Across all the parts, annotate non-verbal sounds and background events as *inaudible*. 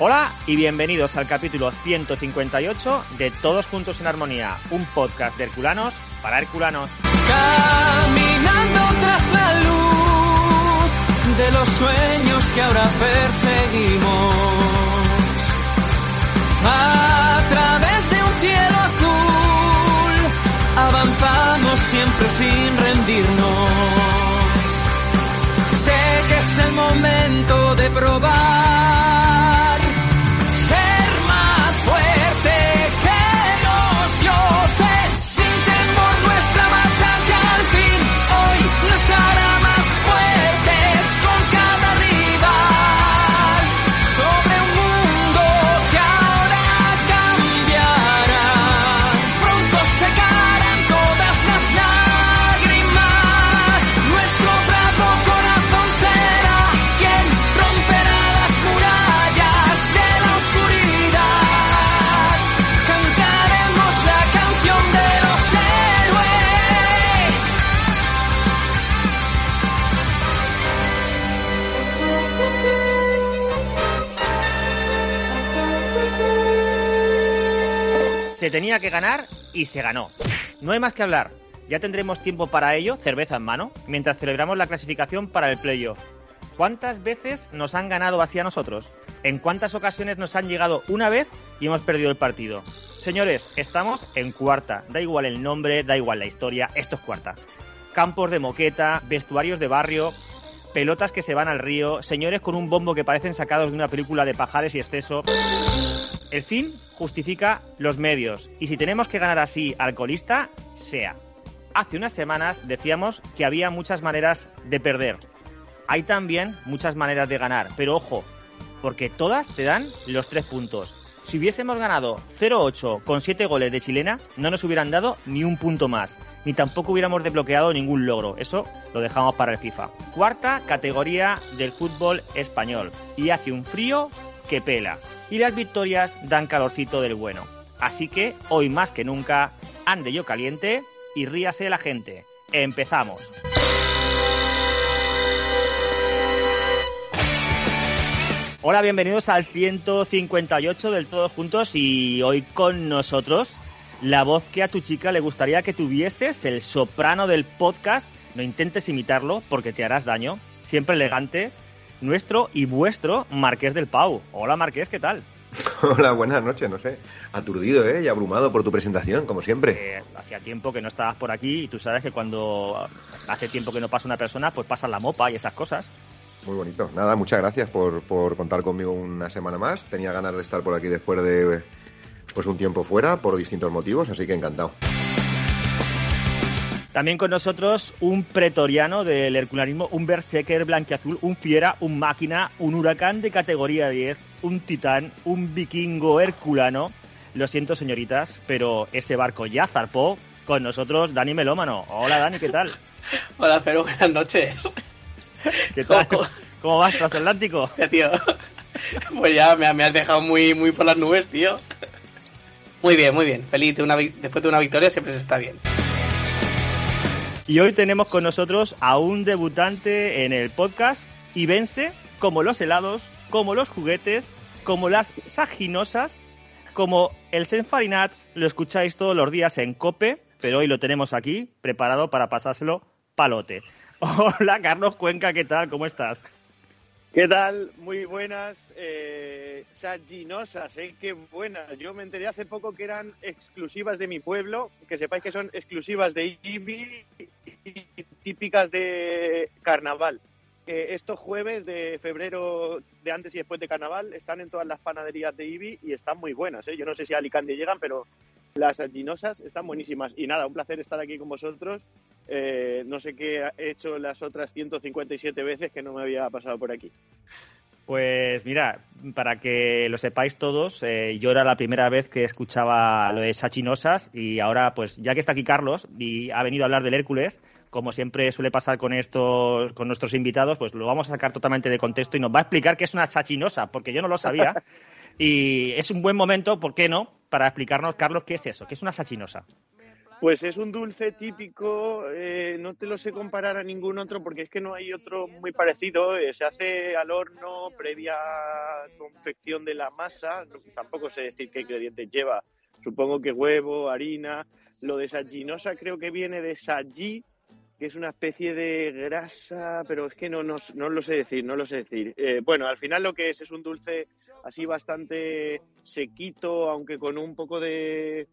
Hola y bienvenidos al capítulo 158 de Todos Juntos en Armonía, un podcast de Herculanos para Herculanos. Caminando tras la luz de los sueños que ahora perseguimos. A través de un cielo azul, avanzamos siempre sin rendirnos. Sé que es el momento de probar Tenía que ganar y se ganó. No hay más que hablar. Ya tendremos tiempo para ello, cerveza en mano, mientras celebramos la clasificación para el playoff. ¿Cuántas veces nos han ganado así a nosotros? ¿En cuántas ocasiones nos han llegado una vez y hemos perdido el partido? Señores, estamos en cuarta. Da igual el nombre, da igual la historia, esto es cuarta. Campos de moqueta, vestuarios de barrio, pelotas que se van al río, señores con un bombo que parecen sacados de una película de pajares y exceso. El fin justifica los medios y si tenemos que ganar así al colista, sea. Hace unas semanas decíamos que había muchas maneras de perder. Hay también muchas maneras de ganar, pero ojo, porque todas te dan los tres puntos. Si hubiésemos ganado 0-8 con 7 goles de chilena, no nos hubieran dado ni un punto más, ni tampoco hubiéramos desbloqueado ningún logro. Eso lo dejamos para el FIFA. Cuarta categoría del fútbol español. Y hace un frío que pela. Y las victorias dan calorcito del bueno. Así que hoy más que nunca, ande yo caliente y ríase la gente. Empezamos. Hola, bienvenidos al 158 del Todos Juntos y hoy con nosotros la voz que a tu chica le gustaría que tuvieses, el soprano del podcast. No intentes imitarlo porque te harás daño. Siempre elegante, nuestro y vuestro Marqués del Pau. Hola Marqués, ¿qué tal? *laughs* Hola, buenas noches, no sé. Aturdido, ¿eh? Y abrumado por tu presentación, como siempre. Eh, hacía tiempo que no estabas por aquí y tú sabes que cuando hace tiempo que no pasa una persona, pues pasa la mopa y esas cosas. Muy bonito. Nada, muchas gracias por, por contar conmigo una semana más. Tenía ganas de estar por aquí después de pues un tiempo fuera por distintos motivos, así que encantado. También con nosotros un pretoriano del herculanismo, un berserker blanquiazul, un fiera, un máquina, un huracán de categoría 10, un titán, un vikingo herculano. Lo siento, señoritas, pero ese barco ya zarpó. Con nosotros, Dani Melómano. Hola, Dani, ¿qué tal? *laughs* Hola, Feru, buenas noches. *laughs* ¿Qué tal? ¿Cómo- ¿Cómo vas, transatlántico? Hostia, *laughs* tío. Pues ya me, me has dejado muy, muy por las nubes, tío. Muy bien, muy bien. Feliz. de una vi- después de una victoria siempre se está bien. Y hoy tenemos con nosotros a un debutante en el podcast y vence como los helados, como los juguetes, como las saginosas, como el Senfarinats, lo escucháis todos los días en Cope, pero hoy lo tenemos aquí, preparado para pasárselo palote. *laughs* Hola, Carlos Cuenca, ¿qué tal? ¿Cómo estás? ¿Qué tal? Muy buenas, eh, saginosas, ¿eh? Qué buenas. Yo me enteré hace poco que eran exclusivas de mi pueblo, que sepáis que son exclusivas de IBI y típicas de carnaval. Estos jueves de febrero, de antes y después de carnaval, están en todas las panaderías de IBI y están muy buenas, ¿eh? Yo no sé si a Alicante llegan, pero las saginosas están buenísimas. Y nada, un placer estar aquí con vosotros. Eh, no sé qué he hecho las otras 157 veces que no me había pasado por aquí. Pues mira, para que lo sepáis todos, eh, yo era la primera vez que escuchaba lo de Sachinosas y ahora, pues ya que está aquí Carlos y ha venido a hablar del Hércules, como siempre suele pasar con estos, con nuestros invitados, pues lo vamos a sacar totalmente de contexto y nos va a explicar qué es una Sachinosa, porque yo no lo sabía. *laughs* Y es un buen momento, ¿por qué no?, para explicarnos, Carlos, qué es eso, qué es una Sachinosa. Pues es un dulce típico, eh, no te lo sé comparar a ningún otro porque es que no hay otro muy parecido. eh, se hace al horno previa confección de la masa, tampoco sé decir qué ingredientes lleva. Supongo que huevo, harina. Lo de saginosa creo que viene de sagí, que es una especie de grasa, pero es que no, no, no lo sé decir, no lo sé decir. Eh, bueno, al final lo que es es un dulce así bastante sequito, aunque con un poco de,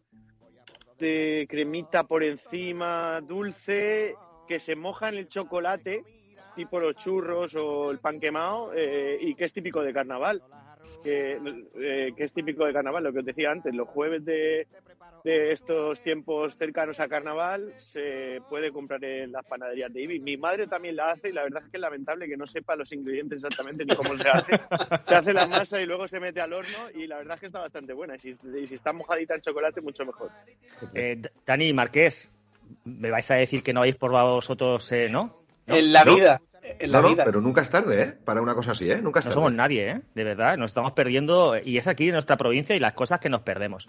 de cremita por encima, dulce, que se moja en el chocolate, tipo los churros o el pan quemado, eh, y que es típico de carnaval. Que, eh, que es típico de carnaval, lo que os decía antes, los jueves de, de estos tiempos cercanos a carnaval se puede comprar en las panaderías de Ibi. Mi madre también la hace y la verdad es que es lamentable que no sepa los ingredientes exactamente ni cómo se hace. Se hace la masa y luego se mete al horno y la verdad es que está bastante buena. Y si, y si está mojadita en chocolate, mucho mejor. Eh, Dani Marqués, me vais a decir que no habéis probado vosotros, eh, ¿no? No, En la ¿No? vida. En la No, no, vida. pero nunca es tarde, ¿eh? Para una cosa así, ¿eh? Nunca es No tarde. somos nadie, ¿eh? De verdad, nos estamos perdiendo y es aquí en nuestra provincia y las cosas que nos perdemos.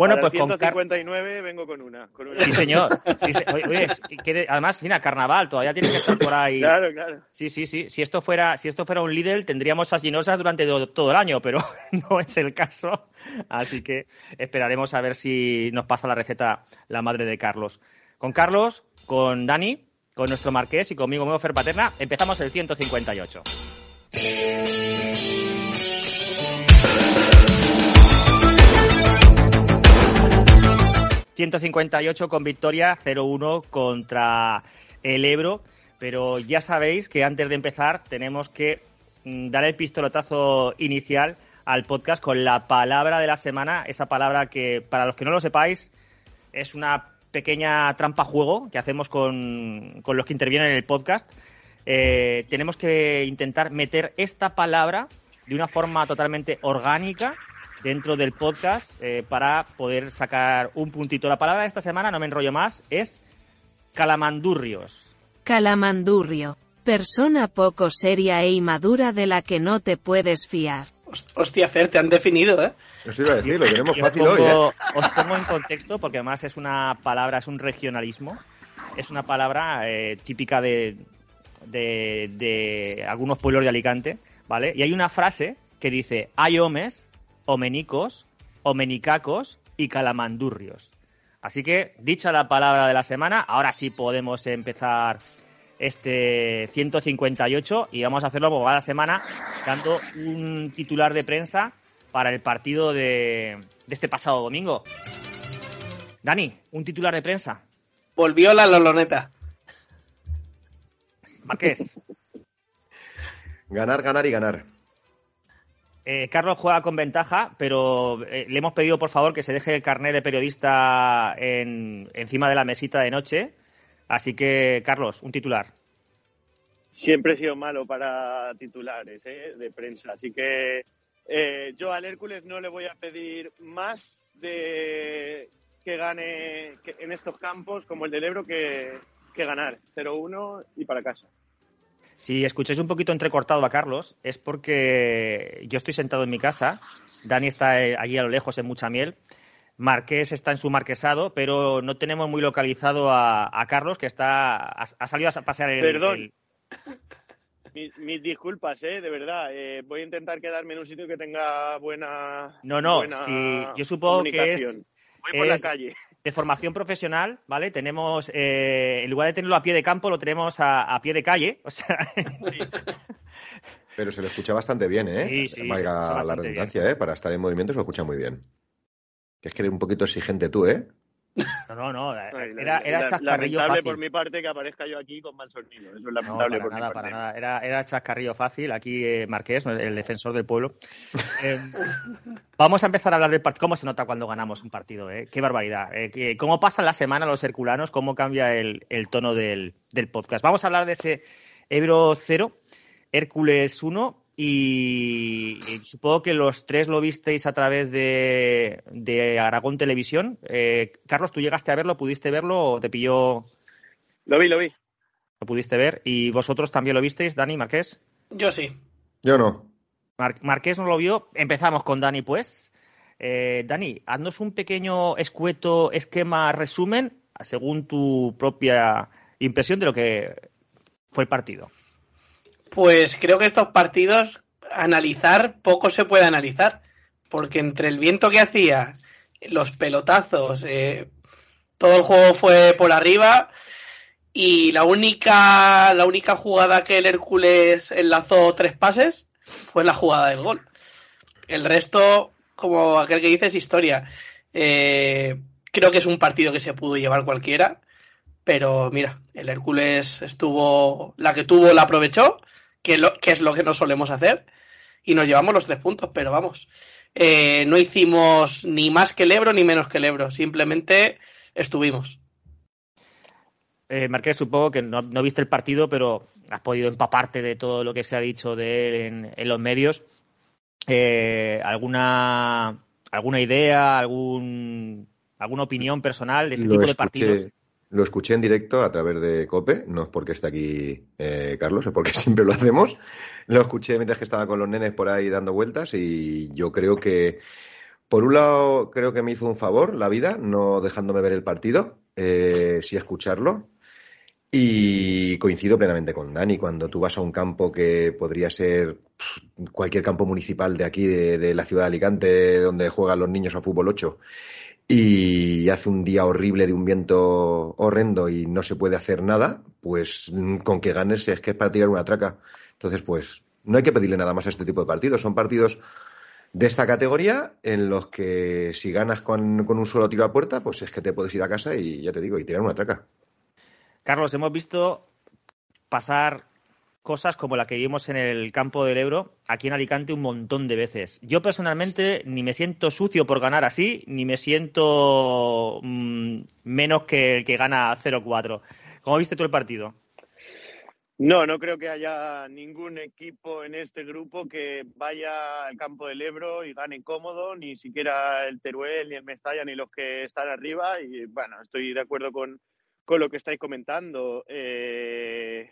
Bueno, Para pues el con Car- 159 vengo con una. Con una. Sí, señor. *laughs* Sí, se- oye, que- además, mira, carnaval, todavía tiene que estar por ahí. Claro, claro. Sí, sí, sí. Si esto fuera, si esto fuera un Lidl, tendríamos saginosas durante do- todo el año, pero *laughs* no es el caso. Así que esperaremos a ver si nos pasa la receta la madre de Carlos. Con Carlos, con Dani, con nuestro marqués y conmigo, Fer Paterna, empezamos el 158. 158 con victoria 0-1 contra el Ebro. Pero ya sabéis que antes de empezar tenemos que mm, dar el pistoletazo inicial al podcast con la palabra de la semana. Esa palabra que, para los que no lo sepáis, es una pequeña trampa juego que hacemos con, con los que intervienen en el podcast. Eh, tenemos que intentar meter esta palabra de una forma totalmente orgánica dentro del podcast eh, para poder sacar un puntito. La palabra de esta semana, no me enrollo más, es calamandurrios. Calamandurrio. Persona poco seria e inmadura de la que no te puedes fiar. Host- Hostia, Fer, te han definido, ¿eh? Eso iba a decir, lo tenemos Y os fácil hoy, ¿eh? pongo, os pongo en contexto porque además es una palabra, es un regionalismo, es una palabra eh, típica de, de, de algunos pueblos de Alicante, ¿vale? Y hay una frase que dice, hay homes, homenicos, homenicacos y calamandurrios. Así que, dicha la palabra de la semana, ahora sí podemos empezar este 158 y vamos a hacerlo como va la semana dando un titular de prensa para el partido de, de este pasado domingo. Dani, un titular de prensa. Volvió la Loloneta. Marqués. Ganar, ganar y ganar. Eh, Carlos juega con ventaja, pero eh, le hemos pedido por favor que se deje el carnet de periodista en- encima de la mesita de noche. Así que, Carlos, un titular. Siempre he sido malo para titulares ¿eh? de prensa, así que eh, yo al Hércules no le voy a pedir más de que gane en estos campos como el del Ebro que, que ganar 0-1 y para casa. Si escucháis un poquito entrecortado a Carlos, es porque yo estoy sentado en mi casa, Dani está eh, allí a lo lejos en mucha miel, Marqués está en su marquesado, pero no tenemos muy localizado a, a Carlos, que está ha, ha salido a pasear el, Perdón. el- Mis, mis disculpas, ¿eh? de verdad. Eh, voy a intentar quedarme en un sitio que tenga buena. No, no, buena yo supongo que es-. Voy por la calle. De formación profesional, ¿vale? Tenemos, eh, en lugar de tenerlo a pie de campo, lo tenemos a, a pie de calle. *laughs* O sea, Pero se lo escucha bastante bien, ¿eh? Sí, sí, Valga la redundancia, ¿eh? Para estar en movimiento se lo escucha muy bien. Que es que eres un poquito exigente tú, ¿eh? No, no, no, *laughs* era, era la- chascarrillo lamentable fácil. por mi parte que aparezca yo aquí con mal sonido. Eso es No, lamentable para por mi nada, parte. para nada. Era, era chascarrillo fácil. Aquí eh, Marqués, el defensor del pueblo. *laughs* Eh, vamos a empezar a hablar del partido. ¿Cómo se nota cuando ganamos un partido? eh? Qué barbaridad. Eh, que- ¿Cómo pasa la semana los herculanos? ¿Cómo cambia el, el tono del, del podcast? Vamos a hablar de ese Ebro 0, Hércules 1 y, y supongo que los tres lo visteis a través de, de Aragón Televisión. Eh, Carlos, ¿tú llegaste a verlo? ¿Pudiste verlo o te pilló? Lo vi, lo vi. Lo pudiste ver. ¿Y vosotros también lo visteis, Dani, Marqués? Yo sí. Yo no. Mar- Marqués no lo vio. Empezamos con Dani, pues. Eh, Dani, haznos un pequeño escueto esquema resumen según tu propia impresión de lo que fue el partido. Pues creo que estos partidos, analizar, poco se puede analizar, porque entre el viento que hacía, los pelotazos, eh, todo el juego fue por arriba y la única, la única jugada que el Hércules enlazó tres pases fue la jugada del gol. El resto, como aquel que dice, es historia. Eh, creo que es un partido que se pudo llevar cualquiera, pero mira, el Hércules estuvo, la que tuvo la aprovechó, que, lo, que es lo que no solemos hacer, y nos llevamos los tres puntos, pero vamos, eh, no hicimos ni más que el Ebro ni menos que el Ebro, simplemente estuvimos. Eh, Marqués, supongo que no, no, viste el partido, pero has podido empaparte de todo lo que se ha dicho de él en, en los medios. Eh, ¿alguna, ¿Alguna idea, algún, alguna opinión personal de este Lo tipo de escuché, partidos? Lo escuché en directo a través de COPE, no es porque esté aquí eh, Carlos, es porque *laughs* siempre lo hacemos. Lo escuché mientras que estaba con los nenes por ahí dando vueltas y yo creo que, por un lado, creo que me hizo un favor la vida, no dejándome ver el partido, eh, sí escucharlo. Y coincido plenamente con Dani, cuando tú vas a un campo que podría ser cualquier campo municipal de aquí, de, de la ciudad de Alicante, donde juegan los niños a fútbol 8, y hace un día horrible de un viento horrendo y no se puede hacer nada, pues mm, con que ganes es que es para tirar una traca. Entonces, pues no hay que pedirle nada más a este tipo de partidos. Son partidos de esta categoría en los que si ganas con, con un solo tiro a puerta, pues es que te puedes ir a casa y ya te digo, y tirar una traca. Carlos, hemos visto pasar cosas como la que vimos en el campo del Ebro, aquí en Alicante, un montón de veces. Yo personalmente ni me siento sucio por ganar así, ni me siento mmm, menos que el que gana 0-4. ¿Cómo viste tú el partido? No, no creo que haya ningún equipo en este grupo que vaya al campo del Ebro y gane cómodo, ni siquiera el Teruel, ni el Mestalla, ni los que están arriba. Y bueno, estoy de acuerdo con, con lo que estáis comentando. Eh,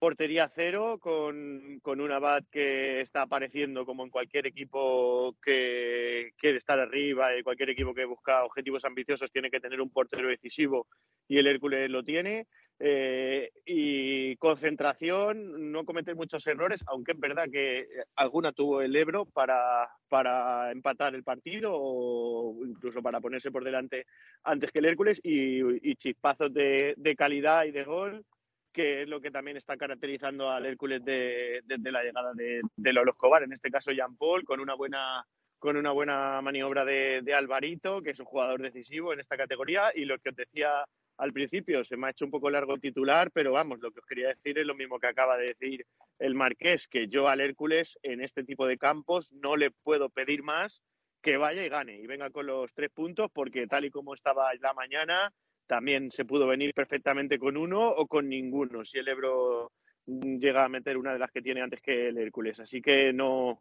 portería cero, con, con un Abad que está apareciendo como en cualquier equipo que quiere estar arriba y cualquier equipo que busca objetivos ambiciosos tiene que tener un portero decisivo y el Hércules lo tiene. Eh, y concentración, no cometer muchos errores, aunque es verdad que alguna tuvo el Ebro para, para empatar el partido o incluso para ponerse por delante antes que el Hércules y, y chispazos de, de, calidad y de gol, que es lo que también está caracterizando al Hércules desde de, de la llegada de, de Lolo Escobar, en este caso Jean Paul, con una buena con una buena maniobra de, de Alvarito, que es un jugador decisivo en esta categoría, y lo que os decía al principio se me ha hecho un poco largo el titular, pero vamos, lo que os quería decir es lo mismo que acaba de decir el Marqués, que yo al Hércules en este tipo de campos no le puedo pedir más que vaya y gane y venga con los tres puntos, porque tal y como estaba la mañana, también se pudo venir perfectamente con uno o con ninguno, si el Ebro llega a meter una de las que tiene antes que el Hércules. Así que no,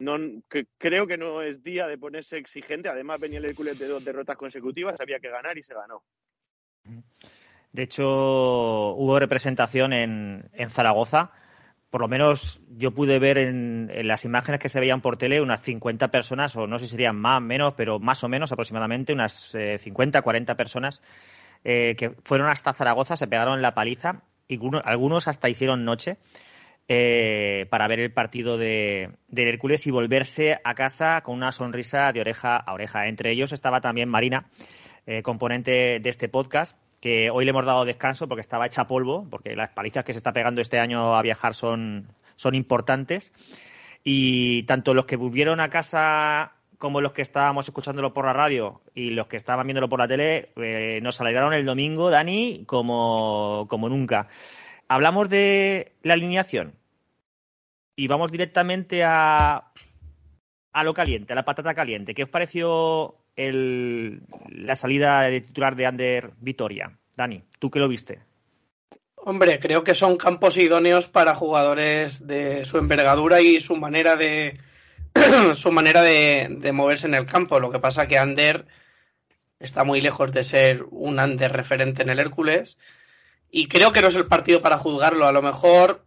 no creo que no es día de ponerse exigente. Además, venía el Hércules de dos derrotas consecutivas, había que ganar y se ganó. De hecho, hubo representación en, en, Zaragoza. Por lo menos yo pude ver en, las imágenes que se veían por tele unas 50 personas, o no sé si serían más, menos, pero más o menos aproximadamente unas eh, 50, 40 personas eh, que fueron hasta Zaragoza, se pegaron la paliza y algunos hasta hicieron noche eh, para ver el partido de, de, Hércules y volverse a casa con una sonrisa de oreja a oreja. Entre ellos estaba también Marina, eh, componente de este podcast, que hoy le hemos dado descanso porque estaba hecha polvo, porque las palizas que se está pegando este año a viajar son, son importantes. Y tanto los que volvieron a casa como los que estábamos escuchándolo por la radio y los que estaban viéndolo por la tele, eh, nos alegraron el domingo, Dani, como, como nunca. Hablamos de la alineación y vamos directamente a, a lo caliente, a la patata caliente. ¿Qué os pareció la salida de titular de Ander Vitoria? Dani, ¿tú qué lo viste? Hombre, creo que son campos idóneos para jugadores de su envergadura y su manera de *clears throat* su manera de, de, moverse en el campo. Lo que pasa que Ander está muy lejos de ser un Ander referente en el Hércules y creo que no es el partido para juzgarlo. A lo mejor,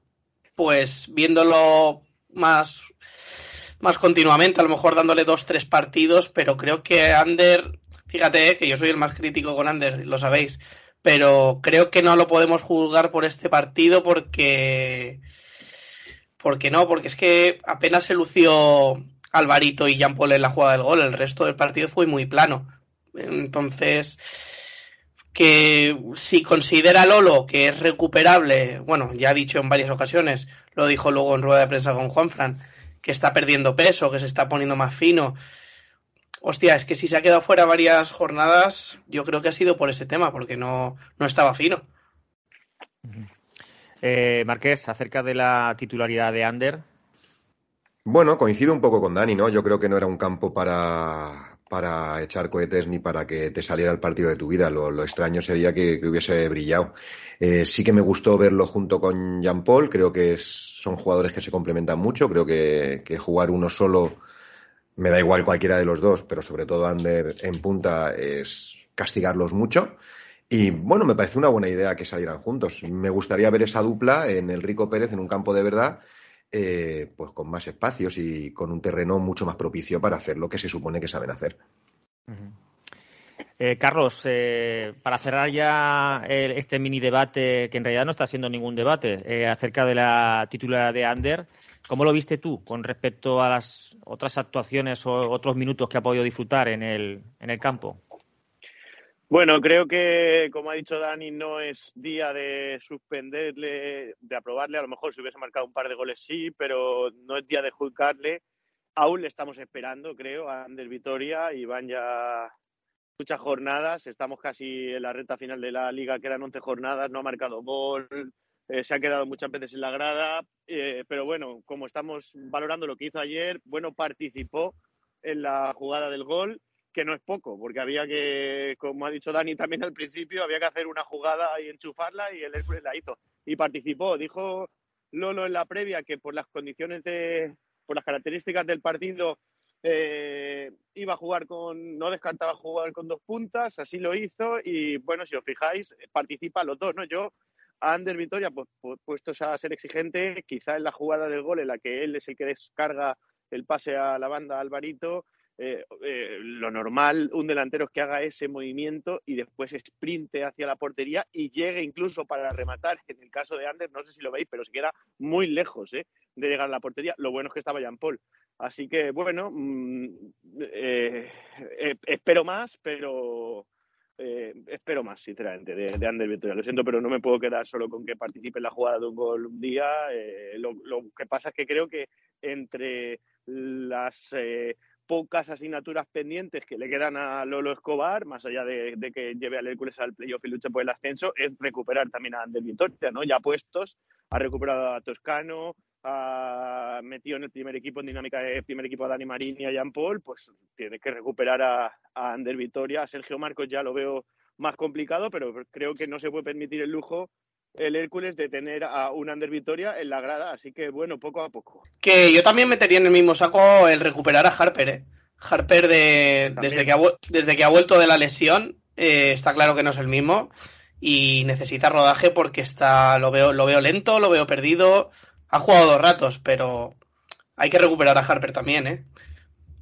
pues viéndolo más más continuamente, a lo mejor dándole dos, tres partidos, pero creo que Ander, fíjate que yo soy el más crítico con Ander, lo sabéis, pero creo que no lo podemos juzgar por este partido porque porque no, porque es que apenas se lució Alvarito y Jean Paul en la jugada del gol, el resto del partido fue muy plano. Entonces, que si considera Lolo que es recuperable, bueno, ya ha dicho en varias ocasiones, lo dijo luego en rueda de prensa con Juanfran, que está perdiendo peso, que se está poniendo más fino. Hostia, es que si se ha quedado fuera varias jornadas, yo creo que ha sido por ese tema, porque no, no estaba fino. Eh, Marqués, acerca de la titularidad de Ander. Bueno, coincido un poco con Dani, ¿no? Yo creo que no era un campo para, para echar cohetes ni para que te saliera el partido de tu vida. Lo, extraño sería que, hubiese brillado. Eh, sí que me gustó verlo junto con Jean Paul. Creo que son jugadores que se complementan mucho. Creo que, que, jugar uno solo me da igual cualquiera de los dos, pero sobre todo Ander en punta es castigarlos mucho. Y bueno, me parece una buena idea que salieran juntos. Me gustaría ver esa dupla en el Rico Pérez en un campo de verdad, eh, pues con más espacios y con un terreno mucho más propicio para hacer lo que se supone que saben hacer. Eh, Carlos, eh, para cerrar ya el, este mini debate, que en realidad no está siendo ningún debate, eh, acerca de la titular de Ander, ¿cómo lo viste tú con respecto a las otras actuaciones o otros minutos que ha podido disfrutar en el, en el campo? Bueno, creo que, como ha dicho Dani, no es día de suspenderle, de aprobarle. A lo mejor si hubiese marcado un par de goles sí, pero no es día de juzgarle. Aún le estamos esperando, creo, a Ander Vitoria y van ya muchas jornadas. Estamos casi en la recta final de la liga, quedan 11 jornadas, no ha marcado gol, eh, se ha quedado muchas veces en la grada. Eh, pero bueno, como estamos valorando lo que hizo ayer, bueno, participó en la jugada del gol que no es poco, porque había que, como ha dicho Dani también al principio, había que hacer una jugada y enchufarla y Hércules la hizo. Y participó. Dijo Lolo en la previa que por las condiciones de, por las características del partido, eh, iba a jugar con, no descartaba jugar con dos puntas, así lo hizo y bueno, si os fijáis, participa los dos, ¿no? Yo a Ander Vitoria, pues puestos a ser exigente, quizá en la jugada del gol en la que él es el que descarga el pase a la banda Alvarito, eh, eh, lo normal, un delantero es que haga ese movimiento y después sprinte hacia la portería y llegue incluso para rematar. En el caso de Ander, no sé si lo veis, pero se queda muy lejos ¿eh? de llegar a la portería. Lo bueno es que estaba Jean Paul. Así que, bueno, mmm, espero más, pero espero más, sinceramente, de, de Ander Victoria. Lo siento, pero no me puedo quedar solo con que participe en la jugada de un gol un día. Lo, que pasa es que creo que entre las pocas asignaturas pendientes que le quedan a Lolo Escobar, más allá de, que lleve al Hércules al playoff y luche por el ascenso, es recuperar también a Ander Vitoria, ¿no? Ya puestos, ha recuperado a Toscano, ha metido en el primer equipo, en dinámica de primer equipo a Dani Marín y a Jean Paul, pues tiene que recuperar a, a Ander Vitoria. A Sergio Marcos ya lo veo más complicado, pero creo que no se puede permitir el lujo el Hércules de tener a un Ander Vitoria en la grada, así que bueno, poco a poco. Que yo también metería en el mismo saco el recuperar a Harper, ¿eh? Harper de, desde, que ha, desde que ha vuelto de la lesión, eh, está claro que no es el mismo y necesita rodaje porque está lo veo, lo veo lento, lo veo perdido. Ha jugado dos ratos, pero hay que recuperar a Harper también, ¿eh?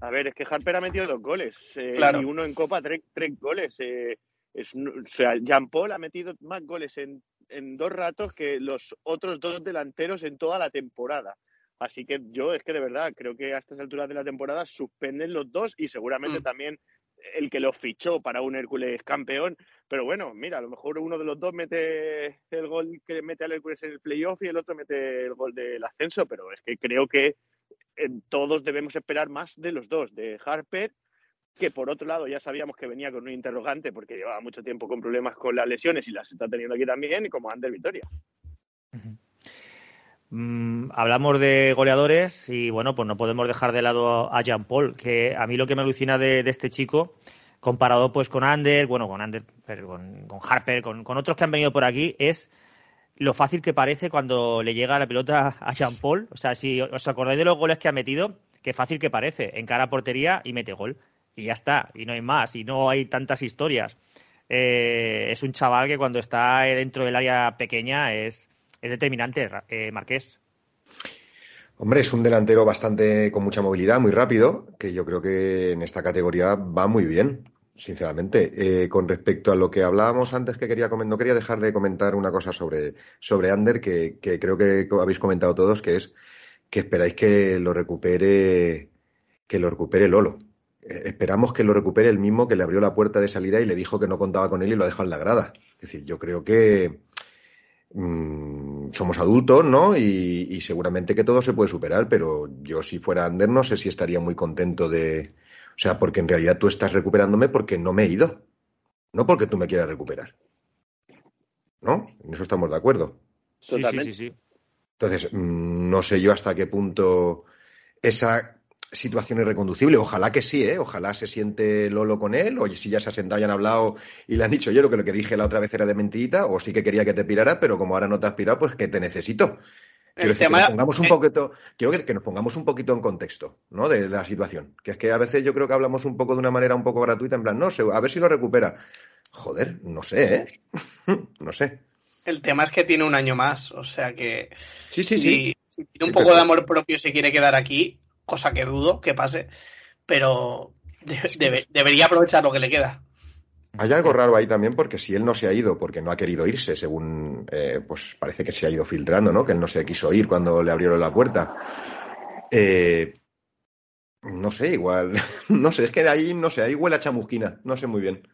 A ver, es que Harper ha metido dos goles eh, claro. y uno en Copa, tres, tres goles. Eh, es, o sea, Jean Paul ha metido más goles en en dos ratos que los otros dos delanteros en toda la temporada. Así que yo es que de verdad creo que a estas alturas de la temporada suspenden los dos y seguramente mm. también el que los fichó para un Hércules campeón. Pero bueno, mira, a lo mejor uno de los dos mete el gol que mete al Hércules en el playoff y el otro mete el gol del ascenso. Pero es que creo que todos debemos esperar más de los dos, de Harper que por otro lado ya sabíamos que venía con un interrogante porque llevaba mucho tiempo con problemas con las lesiones y las está teniendo aquí también, y como Ander Vitoria. Mm, hablamos de goleadores y bueno, pues no podemos dejar de lado a Jean Paul, que a mí lo que me alucina de, este chico, comparado pues con Ander, bueno, con Ander, con, con Harper, con, con, otros que han venido por aquí, es lo fácil que parece cuando le llega la pelota a Jean Paul. O sea, si os acordáis de los goles que ha metido, qué fácil que parece, en cara a portería y mete gol y ya está, y no hay más, y no hay tantas historias. Eh, es un chaval que cuando está dentro del área pequeña es, es determinante, eh, Marqués. Hombre, es un delantero bastante con mucha movilidad, muy rápido, que yo creo que en esta categoría va muy bien. sinceramente. Eh, con respecto a lo que hablábamos antes, que no quería dejar de comentar una cosa sobre, sobre Ander, que, que creo que habéis comentado todos, que es que esperáis que lo recupere, que lo recupere Lolo. Eh, esperamos que lo recupere el mismo que le abrió la puerta de salida y le dijo que no contaba con él y lo ha dejado en la grada. Es decir, yo creo que mm, somos adultos, ¿no? Y, y seguramente que todo se puede superar, pero yo si fuera Ander no sé si estaría muy contento de... O sea, porque en realidad tú estás recuperándome porque no me he ido, no porque tú me quieras recuperar. ¿No? En eso estamos de acuerdo. Sí, sí, Totalmente. sí, sí. Entonces, mm, no sé yo hasta qué punto esa situación es reconducible. Ojalá que sí, ¿eh? Ojalá se siente Lolo con él, o si ya se ha sentado y han hablado y le han dicho, yo lo que lo que dije la otra vez era de mentidita, o sí que quería que te pirara, pero como ahora no te has pirado, pues que te necesito. Quiero decir, que tema- nos pongamos un eh, poquito, quiero que, que nos pongamos un poquito en contexto, ¿no? De, de la situación. Que es que a veces yo creo que hablamos un poco de una manera un poco gratuita, en plan, no sé, a ver si lo recupera. Joder, no sé, ¿eh? *laughs* no sé. El tema es que tiene un año más, o sea que Sí, sí, si, sí. si tiene un Sí, poco pero- de amor propio y se quiere quedar aquí, cosa que dudo que pase, pero de- debe- debería aprovechar lo que le queda. Hay algo raro ahí también porque si él no se ha ido porque no ha querido irse, según eh, pues parece que se ha ido filtrando, ¿no? Que él no se quiso ir cuando le abrieron la puerta. Eh, no sé, igual, *laughs* no sé, es que de ahí, no sé, ahí huele a chamusquina, no sé muy bien.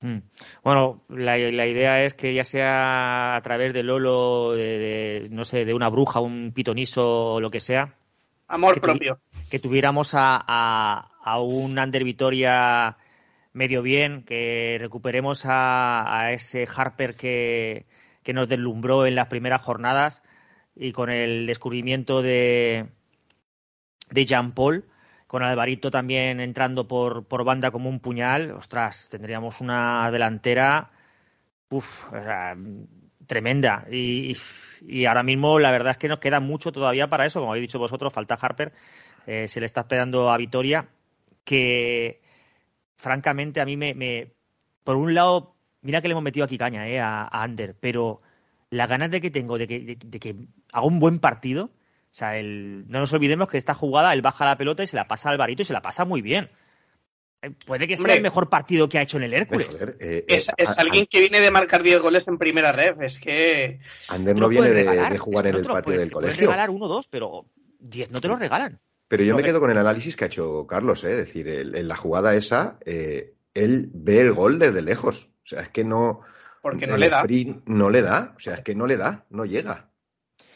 Mm. Bueno, la, la idea es que ya sea a través de Lolo, de, de, no sé, de una bruja, un pitoniso o lo que sea, Amor Que propio. que tuviéramos a, a, a un Ander Vitoria medio bien, que recuperemos a, a ese Harper que, que nos deslumbró en las primeras jornadas y con el descubrimiento de, de Jean Paul, con Alvarito también entrando por, por banda como un puñal, ostras, tendríamos una delantera uf, o sea, tremenda. Y, ahora mismo la verdad es que nos queda mucho todavía para eso, como habéis dicho vosotros, falta Harper, eh, se le está esperando a Vitoria, que francamente a mí me, por un lado, mira que le hemos metido aquí caña eh, a, Ander, pero las ganas de que tengo de que, de, de que haga un buen partido, o sea, el, no nos olvidemos que esta jugada él baja la pelota y se la pasa a Alvarito y se la pasa muy bien. Eh, Puede que sea Hombre. el mejor partido que ha hecho en el Hércules. Joder, eh, Es, eh, es a- alguien que viene de marcar 10 goles en primera ref, es que Ander no viene de, regalar, de jugar en el patio puedes- del te puedes colegio. regalar uno o dos, pero diez no te lo regalan. Pero yo me quedo con el análisis que ha hecho Carlos, ¿eh? Es decir, el- en la jugada esa, eh, él ve el gol desde lejos. O sea, es que no. porque no le da. no le da. O sea, es que no le da, no llega.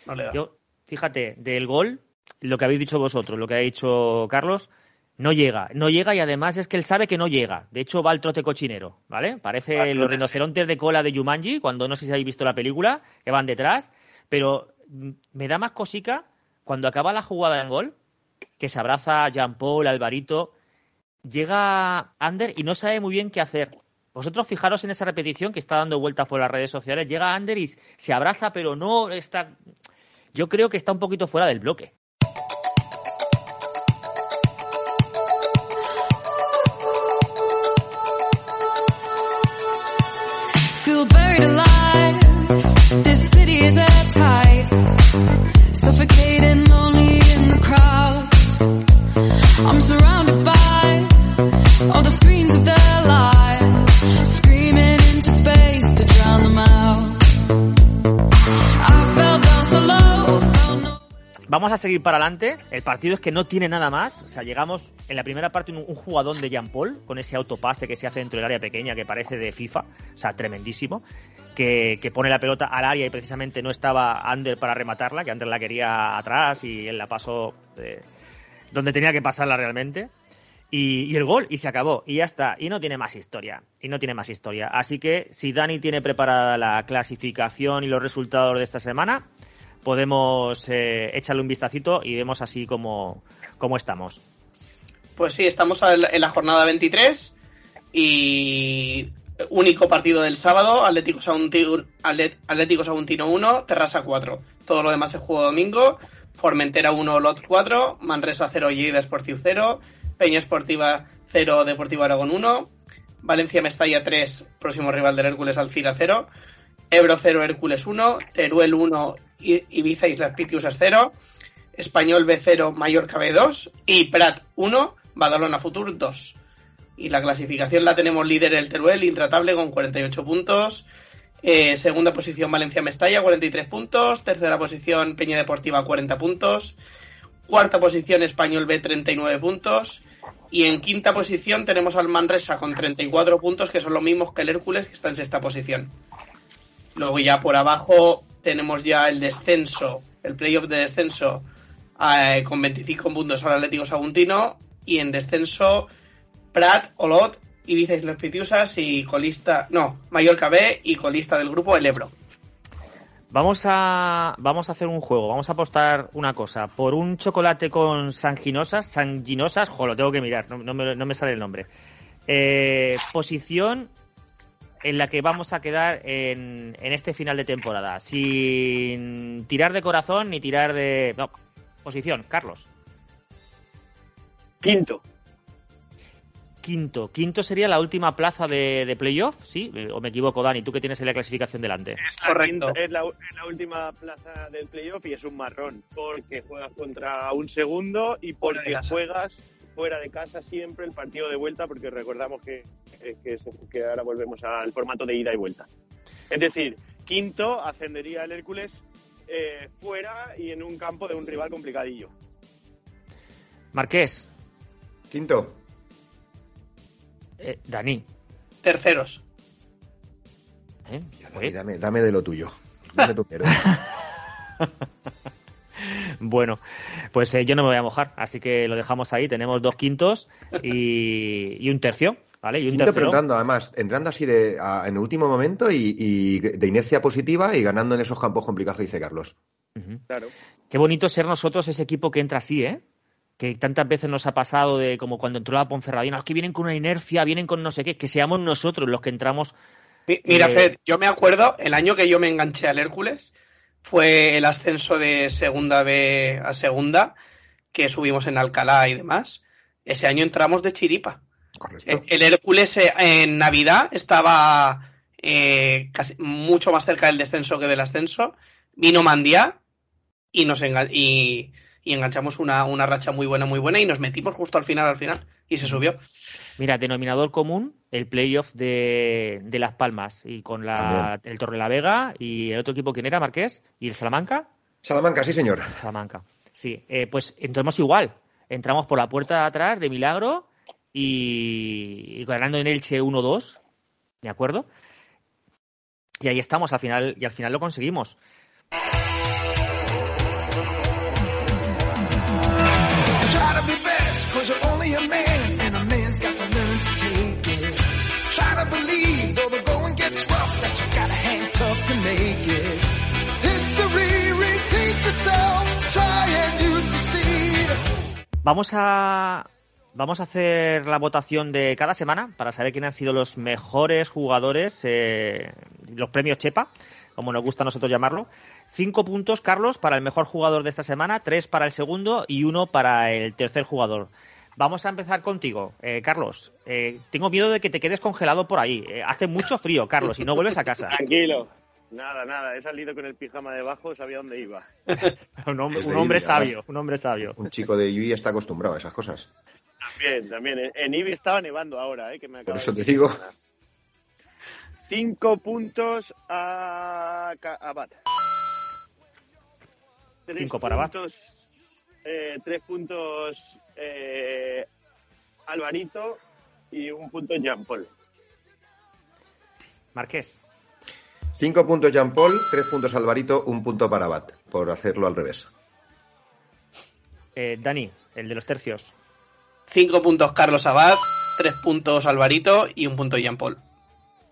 No le da. Yo, fíjate, del gol, lo que habéis dicho vosotros, lo que ha dicho Carlos, no llega. No llega y además es que él sabe que no llega. De hecho, va al trote cochinero, ¿vale? Parece los rinocerontes de cola de Jumanji, cuando no sé si habéis visto la película, que van detrás, pero mm, me da más cosica cuando acaba la jugada en gol, que se abraza Jean Paul, Alvarito, llega Ander y no sabe muy bien qué hacer. Vosotros fijaros en esa repetición que está dando vueltas por las redes sociales. Llega Ander y se abraza, pero no está. Yo creo que está un poquito fuera del bloque. Buried alive. This city is at tight. Suffocating, Vamos a seguir para adelante. El partido es que no tiene nada más. O sea, llegamos en la primera parte un, un jugadón de Jean Paul con ese autopase que se hace dentro del área pequeña que parece de FIFA. O sea, tremendísimo. Que, que pone la pelota al área y precisamente no estaba Ander para rematarla, que Ander la quería atrás y él la pasó eh, donde tenía que pasarla realmente. Y, y el gol, y se acabó, y ya está, y no tiene más historia, y no tiene más historia. Así que si Dani tiene preparada la clasificación y los resultados de esta semana, podemos eh, echarle un vistacito y vemos así como, estamos. Pues sí, estamos en la jornada 23 y único partido del sábado, Atlético Saguntino, Atlético Saguntino 1, Terrassa 4. Todo lo demás se juega domingo, Formentera 1, Lot 4, Manresa 0, Lleida Sportiu 0, Peña Esportiva 0, Deportivo Aragón 1, Valencia Mestalla 3, próximo rival del Hércules Alcira 0, Ebro 0, Hércules 1, Teruel 1, I- Ibiza Islas Pitiusas 0, Español B0, Mallorca B2 y Prat 1, Badalona Futur 2. Y la clasificación la tenemos líder el Teruel, intratable con 48 puntos. Eh, segunda posición Valencia Mestalla, 43 puntos. Tercera posición Peña Deportiva, 40 puntos. Cuarta posición Español B, 39 puntos. Y en quinta posición tenemos al Manresa con 34 puntos, que son los mismos que el Hércules, que está en sexta posición. Luego ya por abajo tenemos ya el descenso, el playoff de descenso eh, con 25 puntos al Atlético Saguntino. Y en descenso Prat, Olot, Ibiza Islas Pitiusas y colista, no, Mallorca B y colista del grupo el Ebro. Vamos a, vamos a hacer un juego, vamos a apostar una cosa. Por un chocolate con sanginosas, sanginosas, jo, lo tengo que mirar, no, no me, no me sale el nombre. Eh, posición en la que vamos a quedar en, en este final de temporada, sin tirar de corazón ni tirar de... No, posición, Carlos. Quinto. Quinto. Quinto sería la última plaza de, de playoff, ¿sí? Eh, ¿O me equivoco, Dani? Tú que tienes ahí la clasificación delante. Es la, Correcto. quinta- es la, es la última plaza del playoff y es un marrón, porque juegas contra un segundo y porque casa. juegas fuera de casa siempre el partido de vuelta, porque recordamos que, que, que ahora volvemos al formato de ida y vuelta. Es decir, quinto ascendería el Hércules eh, fuera y en un campo de un rival complicadillo. Marqués, Quinto. eh, Dani. Terceros. ¿eh? Ya, Oye, Dani, dame, dame de lo tuyo. Dame tu mierda. *laughs* Bueno, pues eh, yo no me voy a mojar, así que lo dejamos ahí. Tenemos dos quintos y, y un tercio, ¿vale? Y un Quinto, pero tercero. entrando, además, entrando así de, a- en el último momento y, y de inercia positiva y ganando en esos campos complicados que dice Carlos. Claro. Qué bonito ser nosotros ese equipo que entra así, ¿eh? Que tantas veces nos ha pasado de como cuando entró la Ponferradina, es que vienen con una inercia, vienen con no sé qué, que seamos nosotros los que entramos. Mi- Mira, Eh, Fred, yo me acuerdo, el año que yo me enganché al Hércules fue el ascenso de segunda B a segunda, que subimos en Alcalá y demás. Ese año entramos de chiripa. Correcto. El, el Hércules eh, en Navidad estaba eh, casi, mucho más cerca del descenso que del ascenso. Vino Mandía y nos y enganchamos una, una racha muy buena, muy buena y nos metimos justo al final, al final. Y se subió. Mira, denominador común, el playoff de, de Las Palmas y con la, el Torre la Vega y el otro equipo, ¿quién era? Marqués y el Salamanca. Salamanca, sí, señor. Salamanca. Sí, eh, pues entramos igual. Entramos por la puerta de atrás de Milagro y, y ganando en Elche 1-2, ¿de acuerdo? Y ahí estamos, al final, y al final lo conseguimos. Vamos a, vamos a hacer la votación de cada semana para saber quiénes han sido los mejores jugadores, eh, los premios Chepa, como nos gusta a nosotros llamarlo. Cinco puntos, Carlos, para el mejor jugador de esta semana, tres para el segundo y uno para el tercer jugador. Vamos a empezar contigo, eh, Carlos. Eh, tengo miedo de que te quedes congelado por ahí. Eh, hace mucho frío, Carlos, y no vuelves a casa. *laughs* Tranquilo. Nada, nada, he salido con el pijama debajo, sabía dónde iba. *laughs* Un hombre, Es un de hombre Ibi, además. sabio, un hombre sabio. Un chico de Ibi está acostumbrado a esas cosas. También, también. En- Ibi estaba nevando ahora, ¿eh? Que me Por eso de te digo. Cinco puntos a, a Bat. Tres Cinco para Bat. puntos, eh, tres puntos eh, Alvarito y un punto Jean Paul. Marqués. Cinco puntos Jean Paul, tres puntos Alvarito, un punto para Bat, por hacerlo al revés. Eh, Dani, el de los tercios. Cinco puntos Carlos Abad, tres puntos Alvarito y un punto Jean Paul.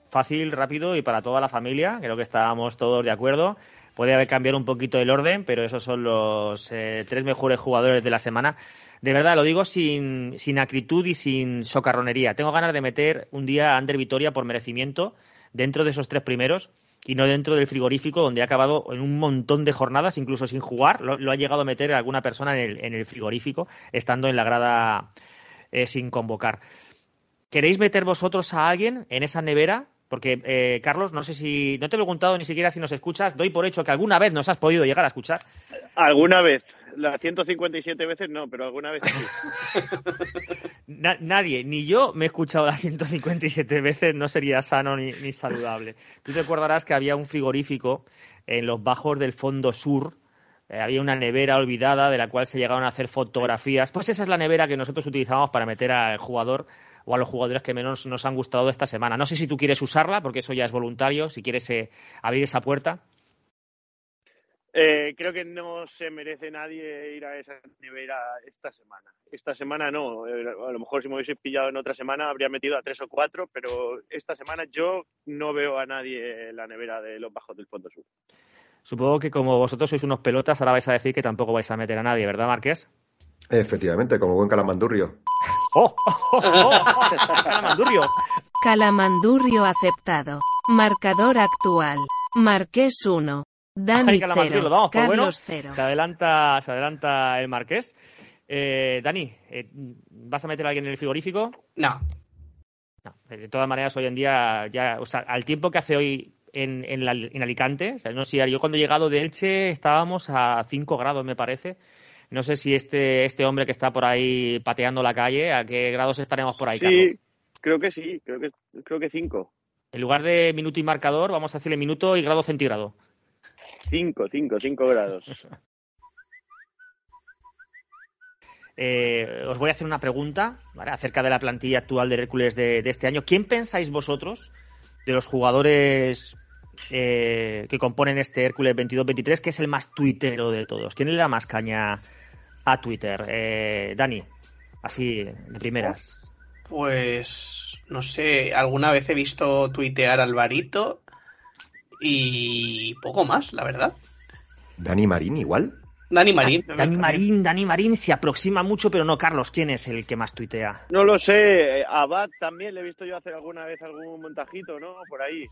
fácil, rápido y para toda la familia. Creo que estábamos todos de acuerdo. Puede haber cambiado un poquito el orden, pero esos son los eh, tres mejores jugadores de la semana. De verdad, lo digo sin, sin acritud y sin socarronería. Tengo ganas de meter un día a Ander Vitoria por merecimiento dentro de esos tres primeros y no dentro del frigorífico donde ha acabado en un montón de jornadas, incluso sin jugar. Lo, ha llegado a meter alguna persona en el, en el frigorífico, estando en la grada eh, sin convocar. ¿Queréis meter vosotros a alguien en esa nevera? Porque, eh, Carlos, no sé si. No te he preguntado ni siquiera si nos escuchas. Doy por hecho que alguna vez nos has podido llegar a escuchar. Alguna vez. Las 157 veces no, pero alguna vez sí. *laughs* Na- nadie, ni yo me he escuchado las 157 veces, no sería sano ni, ni saludable. Tú te acordarás que había un frigorífico en los bajos del fondo sur. eh, había una nevera olvidada de la cual se llegaron a hacer fotografías. Pues esa es la nevera que nosotros utilizamos para meter al jugador o a los jugadores que menos nos han gustado esta semana. No sé si tú quieres usarla, porque eso ya es voluntario, si quieres eh, abrir esa puerta. Eh, creo que no se merece nadie ir a esa nevera esta semana. Esta semana no. Eh, A lo mejor si me hubiese pillado en otra semana habría metido a tres o cuatro, pero esta semana yo no veo a nadie en la nevera de los bajos del Fondo Sur. Supongo que como vosotros sois unos pelotas, ahora vais a decir que tampoco vais a meter a nadie, ¿verdad, Marqués? Efectivamente, como buen calamandurrio. *laughs* ¡Oh! ¡Oh! ¡Oh! ¡Oh! Calamandurrio. Calamandurrio aceptado. Marcador actual. Marqués 1. Dani Ay, Calamandurrio, 0. lo damos por bueno. Carlos 0. Se adelanta, se adelanta el Marqués. Eh, Dani, eh, ¿vas a meter a alguien en el frigorífico? No. No. De todas maneras, hoy en día, ya, o sea, al tiempo que hace hoy en, en, la- en Alicante, o sea, no sé, yo cuando he llegado de Elche estábamos a 5 grados, me parece. No sé si este, este hombre que está por ahí pateando la calle, ¿a qué grados estaremos por ahí, Carlos? Sí, creo que sí, creo que, creo que cinco. En lugar de minuto y marcador, vamos a decirle minuto y grado centígrado. Cinco, cinco, cinco grados. *laughs* Eh, os voy a hacer una pregunta ¿vale? acerca de la plantilla actual del Hércules de, de este año. ¿Quién pensáis vosotros de los jugadores eh, que componen este Hércules 22-23 que es el más tuitero de todos? ¿Quién le da más caña a Twitter? Eh, Dani, así de primeras. Pues no sé, alguna vez he visto tuitear a Alvarito y poco más, la verdad. Dani Marín igual. Dani Marín. Ah, Dani Marín, Dani Marín se aproxima mucho, pero no, Carlos, ¿quién es el que más tuitea? No lo sé, eh, Abad también le he visto yo hacer alguna vez algún montajito, ¿no? Por ahí.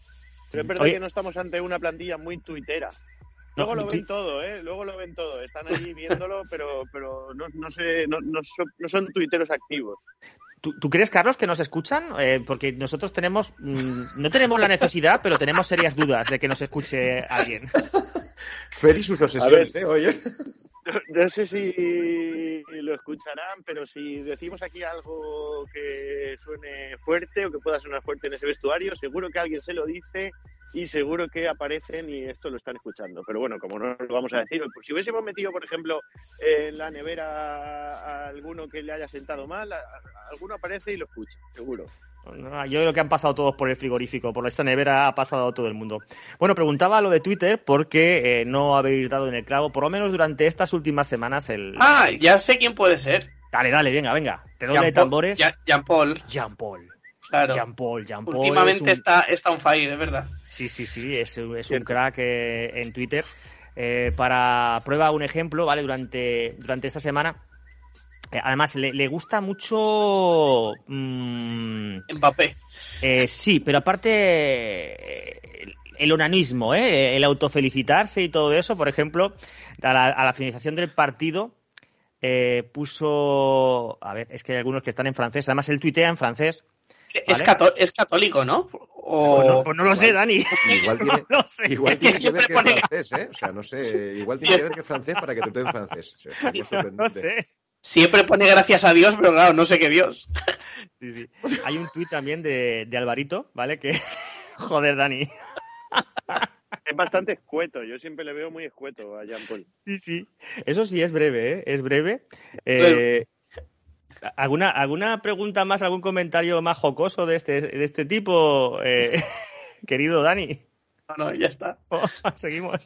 Pero es verdad Oye. que no estamos ante una plantilla muy tuitera. No, Luego lo ven todo, ¿eh? Luego lo ven todo. Están ahí viéndolo, *laughs* pero, pero no, no sé, no, no son, no son tuiteros activos. ¿Tú, tú crees, Carlos, que nos escuchan? Eh, porque nosotros tenemos, mm, no tenemos la necesidad, pero tenemos serias dudas de que nos escuche alguien. *laughs* Fer y sus obsesiones, ¿eh? Oye. *laughs* No, sé si lo escucharán, pero si decimos aquí algo que suene fuerte o que pueda sonar fuerte en ese vestuario, seguro que alguien se lo dice y seguro que aparecen y esto lo están escuchando. Pero bueno, como no lo vamos a decir, pues si hubiésemos metido, por ejemplo, en la nevera a alguno que le haya sentado mal, alguno aparece y lo escucha, seguro. No, Yo creo que han pasado todos por el frigorífico, por esta nevera ha pasado todo el mundo. Bueno, preguntaba lo de Twitter porque eh, no habéis dado en el clavo, por lo menos durante estas últimas semanas, el... Ah, ya sé quién puede ser. Dale, dale, venga, venga. Te doy de tambores. Jean- Jean-Paul, Jean Paul. claro. Jean Paul, Jean Paul. Últimamente es un- está, está on fire, es verdad. Sí, sí, sí, es, es un crack eh, en Twitter. Eh, para prueba un ejemplo, ¿vale? Durante, durante esta semana. Eh, además, le, le gusta mucho. mm, Mbappé. eh, sí, pero aparte. el, el onanismo, ¿eh? El autofelicitarse y todo eso. Por ejemplo, a la, a la finalización del partido. eh, puso. A ver, es que hay algunos que están en francés. Además, él tuitea en francés. Es, cató- es católico, ¿no? O, O no, o no lo sé, Dani. Igual *laughs* No tiene, lo sé. igual Es que tiene que ver que es francés, ¿eh? O sea, no sé. Igual tiene que ver que es francés para que te en francés. O sea, algo No lo sorprendente. sé. Siempre pone gracias a Dios, pero claro, no sé qué Dios. *laughs* Sí, sí. Hay un tuit también de, de Alvarito, ¿vale? Que. *laughs* Joder, Dani. *laughs* Es bastante escueto, yo siempre le veo muy escueto a Jean Paul. Sí, sí. Eso sí es breve, ¿eh? Es breve. Eh, ¿alguna, ¿Alguna pregunta más, algún comentario más jocoso de este, de este tipo, eh, querido Dani? No, no, ya está. Seguimos.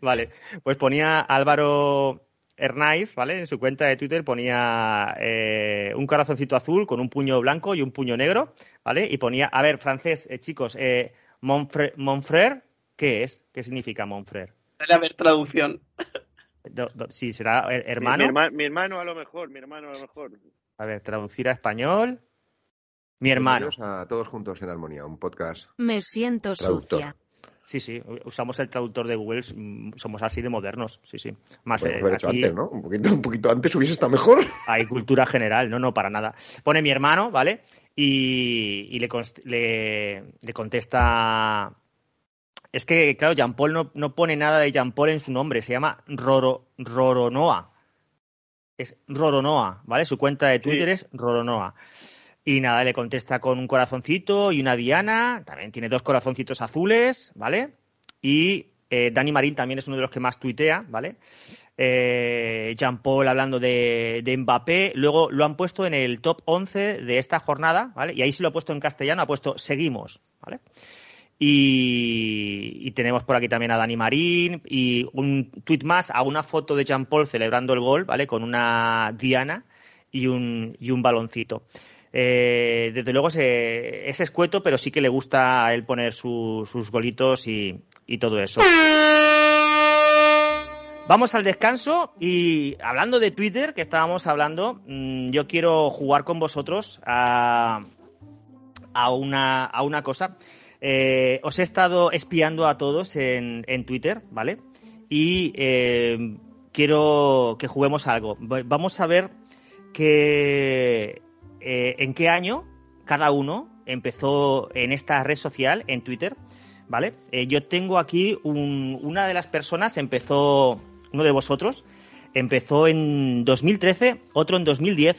Vale, pues ponía Álvaro Hernáiz, ¿vale? En su cuenta de Twitter ponía eh, un corazoncito azul con un puño blanco y un puño negro, ¿vale? Y ponía, a ver, francés, eh, chicos, eh, Monfre- Monfrère, ¿qué es? ¿Qué significa Monfrère? Debe haber traducción. *laughs* Do- do- sí, será Mi, hermano. mi herma- mi hermano a lo mejor, mi hermano a lo mejor. A ver, traducir a español. Mi hermano. Bienvenidos a todos juntos en Armonía, un podcast. Me siento Traductor. sucia. Sí, sí, usamos el traductor de Google, mm, somos así de modernos, sí, sí. Más eh, haber hecho aquí antes, ¿no? Un poquito, un poquito antes hubiese estado mejor. *laughs* hay cultura general, no, no, para nada. Pone mi hermano, ¿vale? y, y le, const- le, le contesta... Es que, claro, Jean Paul no, no pone nada de Jean Paul en su nombre, se llama Roro, Roronoa. Es Roronoa, ¿vale? Su cuenta de Twitter Sí. es Roronoa. Y nada, le contesta con un corazoncito y una diana. También tiene dos corazoncitos azules, ¿vale? Y eh, Dani Marín también es uno de los que más tuitea, ¿vale? Eh, Jean Paul hablando de, de Mbappé. Luego lo han puesto en el top 11 de esta jornada, ¿vale? Y ahí sí lo ha puesto en castellano, ha puesto seguimos, ¿vale? Y, tenemos por aquí también a Dani Marín y un tuit más a una foto de Jean Paul celebrando el gol, ¿vale? Con una diana y un, y un baloncito. Eh, desde luego es escueto, pero sí que le gusta a él poner su- sus golitos y, todo eso. Vamos al descanso y hablando de Twitter, que estábamos hablando, mm, yo quiero jugar con vosotros a, a, una, a una cosa. Eh, os he estado espiando a todos en, en Twitter, ¿vale? Y eh, quiero que juguemos algo. Va- Vamos a ver que, eh, en qué año cada uno empezó en esta red social, en Twitter, ¿vale? Eh, yo tengo aquí un- una de las personas, empezó, uno de vosotros, empezó en 2013, otro en 2010,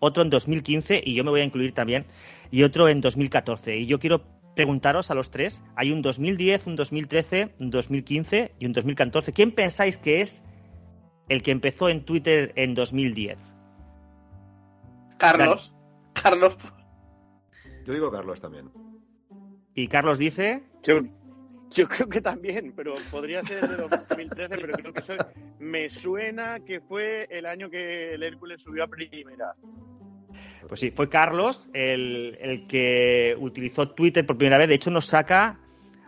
otro en 2015 y yo me voy a incluir también, y otro en 2014. Y yo quiero preguntaros a los tres, hay un 2010, un 2013, un 2015 y un 2014. ¿Quién pensáis que es el que empezó en Twitter en 2010? Carlos. Carlos. Yo digo Carlos también. Y Carlos dice, Yo, yo creo que también, pero podría ser de 2013, pero creo que soy, me suena que fue el año que el Hércules subió a primera. pues sí, fue Carlos el, el que utilizó Twitter por primera vez. De hecho, nos saca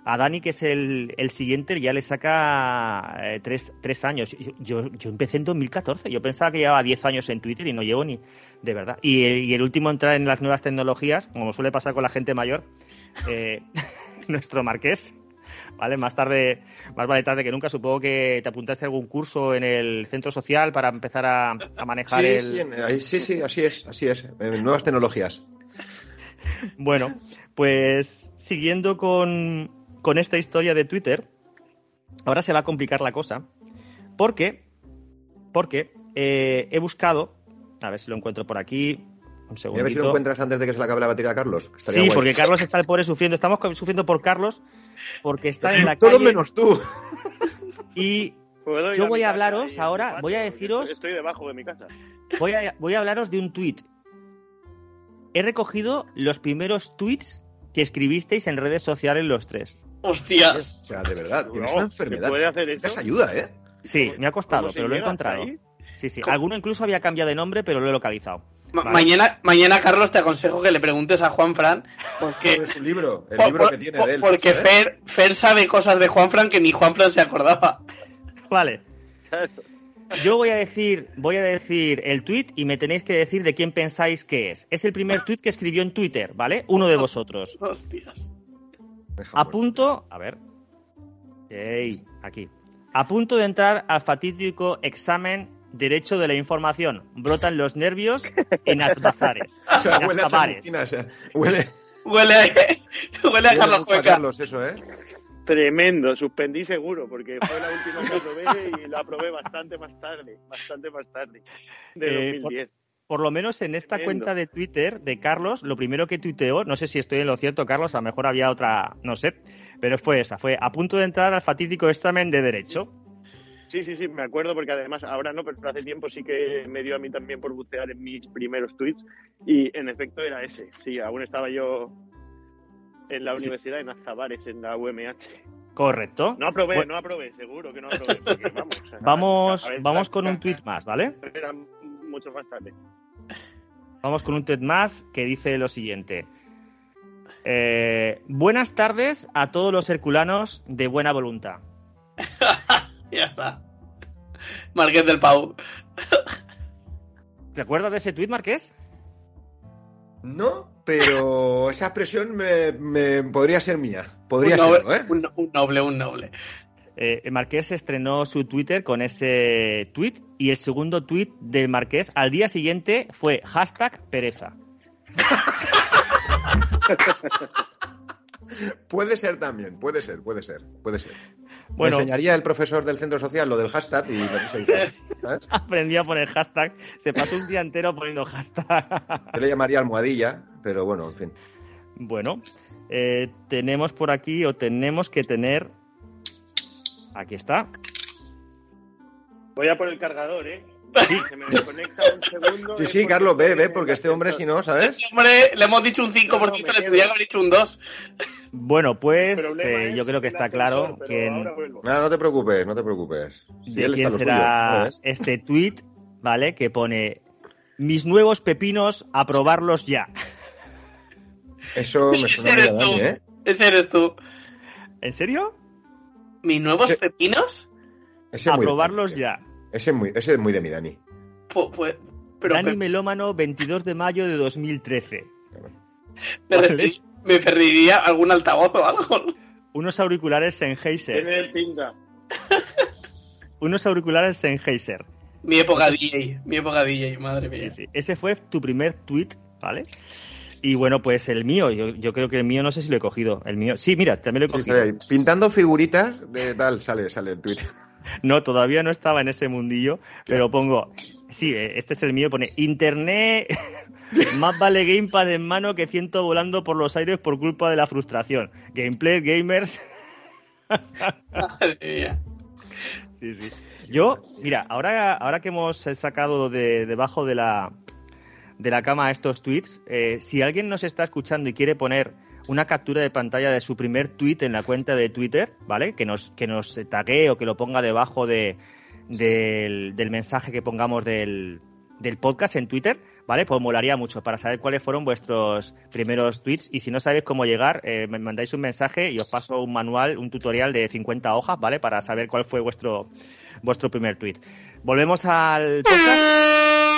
a Dani, que es el, el siguiente, ya le saca eh, tres, tres años. Yo, yo, empecé en 2014, yo pensaba que llevaba 10 años en Twitter y no llevo ni de verdad. Y, el- y el último a entrar en las nuevas tecnologías, como suele pasar con la gente mayor, eh, *laughs* nuestro marqués. ¿Vale? Más tarde, más vale tarde que nunca. Supongo que te apuntaste a algún curso en el centro social para empezar a, a manejar Sí, el. sí, en- sí, sí, así es, así es. En nuevas tecnologías. Bueno, pues siguiendo con, con esta historia de Twitter, ahora se va a complicar la cosa, porque, porque eh, he buscado, a ver si lo encuentro por aquí, un Y a ver si lo segundito. encuentras antes de que se le acabe la batería a Carlos. Sí, guay. porque Carlos está el pobre sufriendo, estamos sufriendo por Carlos, porque está en la *laughs* Todo calle menos tú. *laughs* y ¿Puedo ir Yo voy a hablaros ahora, patio? voy a deciros- Estoy, estoy debajo de mi casa. voy a, voy a hablaros de un tuit. He recogido los primeros tweets que escribisteis en redes sociales los tres. Hostias. O sea, de verdad, tienes No, una ¿se enfermedad. puede hacer eso? Ayuda, ¿eh? Sí, ¿Cómo- me ha costado, pero lo he encontrado. ahí? Sí, sí. ¿Cómo? Alguno incluso había cambiado de nombre, pero lo he localizado. Ma- Vale. Mañana, mañana, Carlos, te aconsejo que le preguntes a Juan Fran, porque, *laughs* Sobre su libro, el por- libro por- que tiene por- de él. porque. Fer, Fer sabe cosas de Juan Fran que ni Juan Fran se acordaba. Vale. Yo voy a decir, voy a decir el tweet y me tenéis que decir de quién pensáis que es. Es el primer tweet que escribió en Twitter, ¿vale? Uno de vosotros. Hostias. A punto, a ver. Ey, aquí. A punto de entrar al fatídico examen Derecho de la Información. Brotan los nervios en *laughs* Albazares. O sea, en *laughs* huele a o sea, huele, Huele a, *laughs* huele a Carlos mucho a Cuenca. Carlos eso, ¿eh? Tremendo, suspendí seguro, porque fue la última que aprobé y la aprobé bastante más tarde, bastante más tarde, de Eh, 2010. Por lo menos en esta Tremendo. cuenta de Twitter de Carlos, lo primero que tuiteó, no sé si estoy en lo cierto, Carlos, a lo mejor había otra, no sé, pero fue esa, fue a punto de entrar al fatídico examen de Derecho. Sí, sí, sí, me acuerdo porque además ahora no, pero hace tiempo sí que me dio a mí también por bucear en mis primeros tweets y en efecto era ese. Sí, aún estaba yo en la Sí. universidad en Azabares, en la UMH. Correcto. No aprobé, Bueno. no aprobé, seguro que no aprobé. porque, vamos, a- *laughs* Vamos, a vamos con un tweet más, ¿vale? Mucho más tarde. Vamos con un tweet más que dice lo siguiente. Eh, buenas tardes a todos los herculanos de buena voluntad. *laughs* Ya está. Marqués del Pau. ¿Te acuerdas de ese tweet, Marqués? No, pero esa expresión me, me podría ser mía. Podría un, noble, serlo, ¿eh? un, un noble, un noble. Eh, Marqués estrenó su Twitter con ese tweet y el segundo tweet del Marqués al día siguiente fue hashtag pereza. *laughs* Puede ser también, puede ser, puede ser, puede ser. Bueno. Me enseñaría el profesor del centro social lo del hashtag y ¿sabes? *laughs* Aprendí a poner hashtag. Se pasó un día entero poniendo hashtag. Yo le llamaría almohadilla, pero bueno, en fin. Bueno, eh, tenemos por aquí o tenemos que tener. Aquí está. Voy a por el cargador, ¿eh? Se me desconecta un segundo. Sí, sí, Carlos, ve, ve, porque este hombre, si no, ¿sabes? Este hombre le hemos dicho un 5%, No, le tendría que haber dicho un 2. Bueno, pues eh, yo creo que está claro que. No, no te preocupes, no te preocupes. Si de él está quién suyo, será este tweet, ¿vale? Que pone mis nuevos pepinos a probarlos ya. Eso me Ese suena eres a Dani, tú. ¿eh? Ese eres tú. ¿En serio? ¿Mis nuevos pepinos? Ese A muy de probarlos ya. Ese es muy, ese es muy de mi Dani. Pues, pero Dani pe- Melómano, 22 de mayo de 2013. me, a algún altavoz o algo. Unos auriculares Sennheiser. Tiene pinta. *laughs* Unos auriculares Sennheiser. Mi época DJ, mi época DJ, madre Sí, mía. sí. Ese fue tu primer tweet, ¿vale? Y bueno, pues el mío, yo, yo creo que el mío no sé si lo he cogido. El mío, sí, mira, también lo he cogido. Pintando figuritas de tal, sale, sale el tweet. *laughs* No, todavía no estaba en ese mundillo, pero pongo, sí, eh, este es el mío, pone Internet, *laughs* más vale Gamepad en mano que ciento volando por los aires por culpa de la frustración. Gameplay, gamers. *laughs* Madre mía. Sí, sí. Yo, mira, ahora, ahora que hemos sacado de debajo de la, de la cama estos tweets, eh, si alguien nos está escuchando y quiere poner una captura de pantalla de su primer tweet en la cuenta de Twitter, ¿vale? Que nos, que nos tague o que lo ponga debajo de, del, del mensaje que pongamos del, del podcast en Twitter, ¿vale? Pues molaría mucho para saber cuáles fueron vuestros primeros tweets y si no sabéis cómo llegar, eh, me mandáis un mensaje y os paso un manual, un tutorial de 50 hojas, ¿vale? Para saber cuál fue vuestro, vuestro primer tweet. Volvemos al podcast.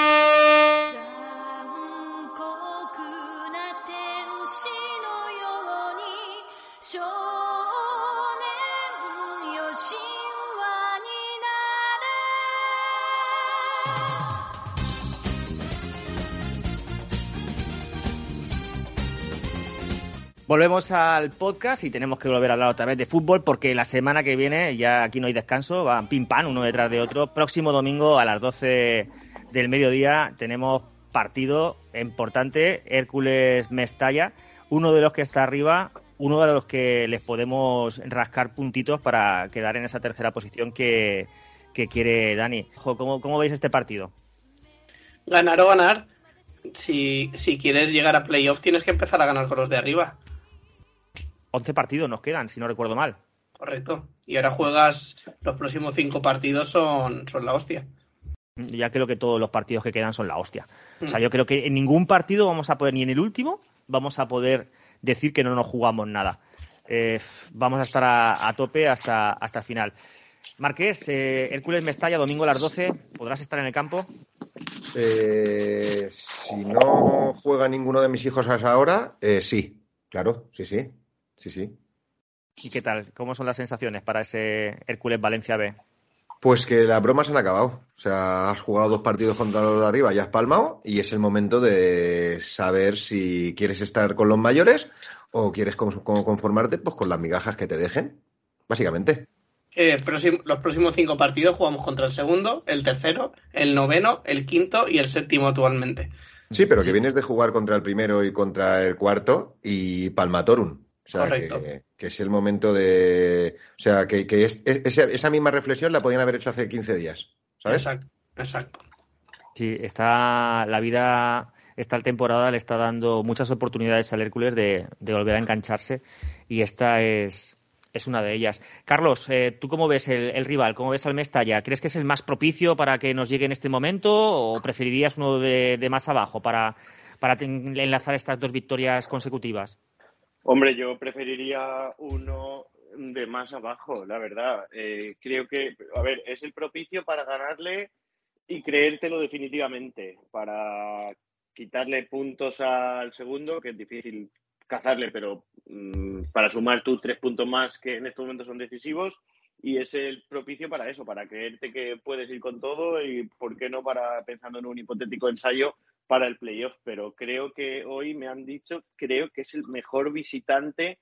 Volvemos al podcast y tenemos que volver a hablar otra vez de fútbol porque la semana que viene ya aquí no hay descanso, van pim pam uno detrás de otro. Próximo domingo a las 12 del mediodía tenemos partido importante, Hércules Mestalla, uno de los que está arriba, uno de los que les podemos rascar puntitos para quedar en esa tercera posición que, que quiere Dani. ¿Cómo, ¿Cómo veis este partido? Ganar o ganar. Si, si quieres llegar a playoff, tienes que empezar a ganar con los de arriba. 11 partidos nos quedan, si no recuerdo mal. Correcto. Y ahora juegas. Los próximos cinco partidos son, son la hostia. Ya creo que todos los partidos que quedan son la hostia. O sea, yo creo que en ningún partido vamos a poder, ni en el último, vamos a poder decir que no nos jugamos nada. Eh, vamos a estar a, a tope hasta, hasta el final. Marqués, eh, Hércules Mestalla, domingo a las 12, ¿podrás estar en el campo? Eh, si no juega ninguno de mis hijos a esa hora, eh, sí, claro, sí, sí, sí, sí. ¿Y qué tal? ¿Cómo son las sensaciones para ese Hércules Valencia B? Pues que las bromas han acabado. O sea, has jugado dos partidos contra los de arriba y has palmado y es el momento de saber si quieres estar con los mayores o quieres con- con- conformarte pues con las migajas que te dejen, básicamente. Eh, próximo- los próximos cinco partidos jugamos contra el segundo, el tercero, el noveno, el quinto y el séptimo actualmente. Sí, pero que vienes de jugar contra el primero y contra el cuarto y Palmatorum. O sea, Correcto. que, que es el momento de... O sea, que, que es- es- esa, esa misma reflexión la podían haber hecho hace 15 días, ¿sabes? Exacto, exacto. Sí, está la vida, esta temporada le está dando muchas oportunidades al Hércules de, de volver a engancharse y esta es, es una de ellas. Carlos, eh, ¿tú cómo ves el, el rival? ¿Cómo ves al Mestalla? ¿Crees que es el más propicio para que nos llegue en este momento o preferirías uno de, de más abajo para, para ten- enlazar estas dos victorias consecutivas? Hombre, yo preferiría uno de más abajo, la verdad. Eh, creo que, a ver, es el propicio para ganarle y creértelo definitivamente, para quitarle puntos al segundo, que es difícil cazarle, pero mm, para sumar tú tres puntos más que en estos momentos son decisivos. Y es el propicio para eso, para creerte que puedes ir con todo y, ¿por qué no, para pensando en un hipotético ensayo, para el playoff, pero creo que hoy me han dicho, creo que es el mejor visitante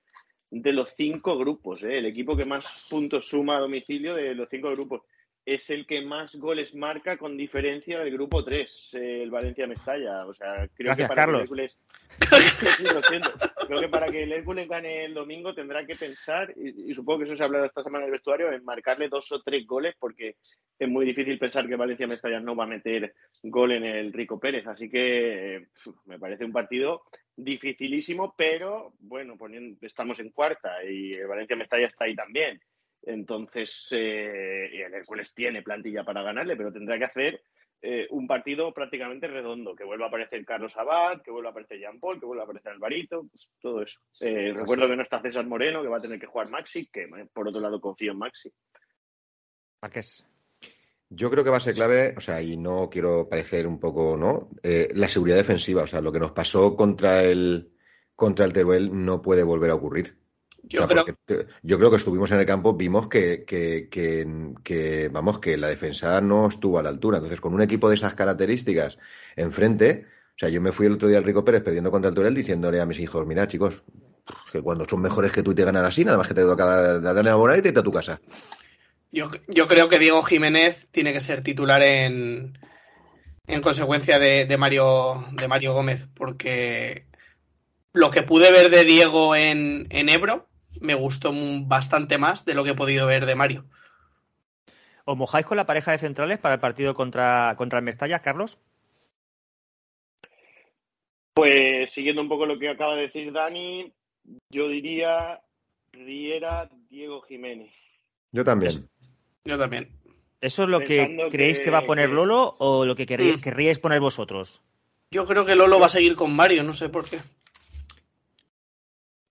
de los cinco grupos, ¿eh? el equipo que más puntos suma a domicilio de los cinco grupos. Es el que más goles marca con diferencia del grupo 3, el Valencia Mestalla. O sea, creo Gracias, que para Carlos. Hércules *laughs* lo siento. Creo que para que el Hércules gane el domingo tendrá que pensar, y, supongo que eso se ha hablado esta semana en el vestuario, en marcarle dos o tres goles, porque es muy difícil pensar que Valencia Mestalla no va a meter gol en el Rico Pérez. Así que eh, me parece un partido dificilísimo, pero bueno, poniendo, estamos en cuarta y el Valencia Mestalla está ahí también. Entonces, eh, el Hércules tiene plantilla para ganarle, pero tendrá que hacer eh, un partido prácticamente redondo, que vuelva a aparecer Carlos Abad, que vuelva a aparecer Jean Paul, que vuelva a aparecer Alvarito, pues, todo eso. Eh, recuerdo que no está César Moreno, que va a tener que jugar Maxi, que eh, por otro lado confío en Maxi. Marqués. Yo creo que va a ser clave, o sea, y no quiero parecer un poco, ¿no? Eh, la seguridad defensiva, o sea, lo que nos pasó contra el contra el Teruel no puede volver a ocurrir. Yo O sea, yo creo que estuvimos en el campo, vimos que, que, que, que, vamos, que la defensa no estuvo a la altura. Entonces, con un equipo de esas características enfrente, o sea, yo me fui el otro día al Rico Pérez perdiendo contra el Turel diciéndole a mis hijos, mira, chicos, que cuando son mejores que tú y te ganan así, nada más que te toca darle la bola y te irte a tu casa. yo, yo creo que Diego Jiménez tiene que ser titular en, en consecuencia de, de Mario, de Mario Gómez, porque lo que pude ver de Diego en, en Ebro me gustó bastante más de lo que he podido ver de Mario. ¿Os mojáis con la pareja de centrales para el partido contra, contra el Mestalla, Carlos? Pues siguiendo un poco lo que acaba de decir Dani, yo diría Riera, Diego Jiménez. Yo también. Yo también. ¿Eso es lo que creéis que, que- va a poner que- Lolo o lo que querí- Mm. querríais poner vosotros? Yo creo que Lolo va a seguir con Mario, no sé por qué.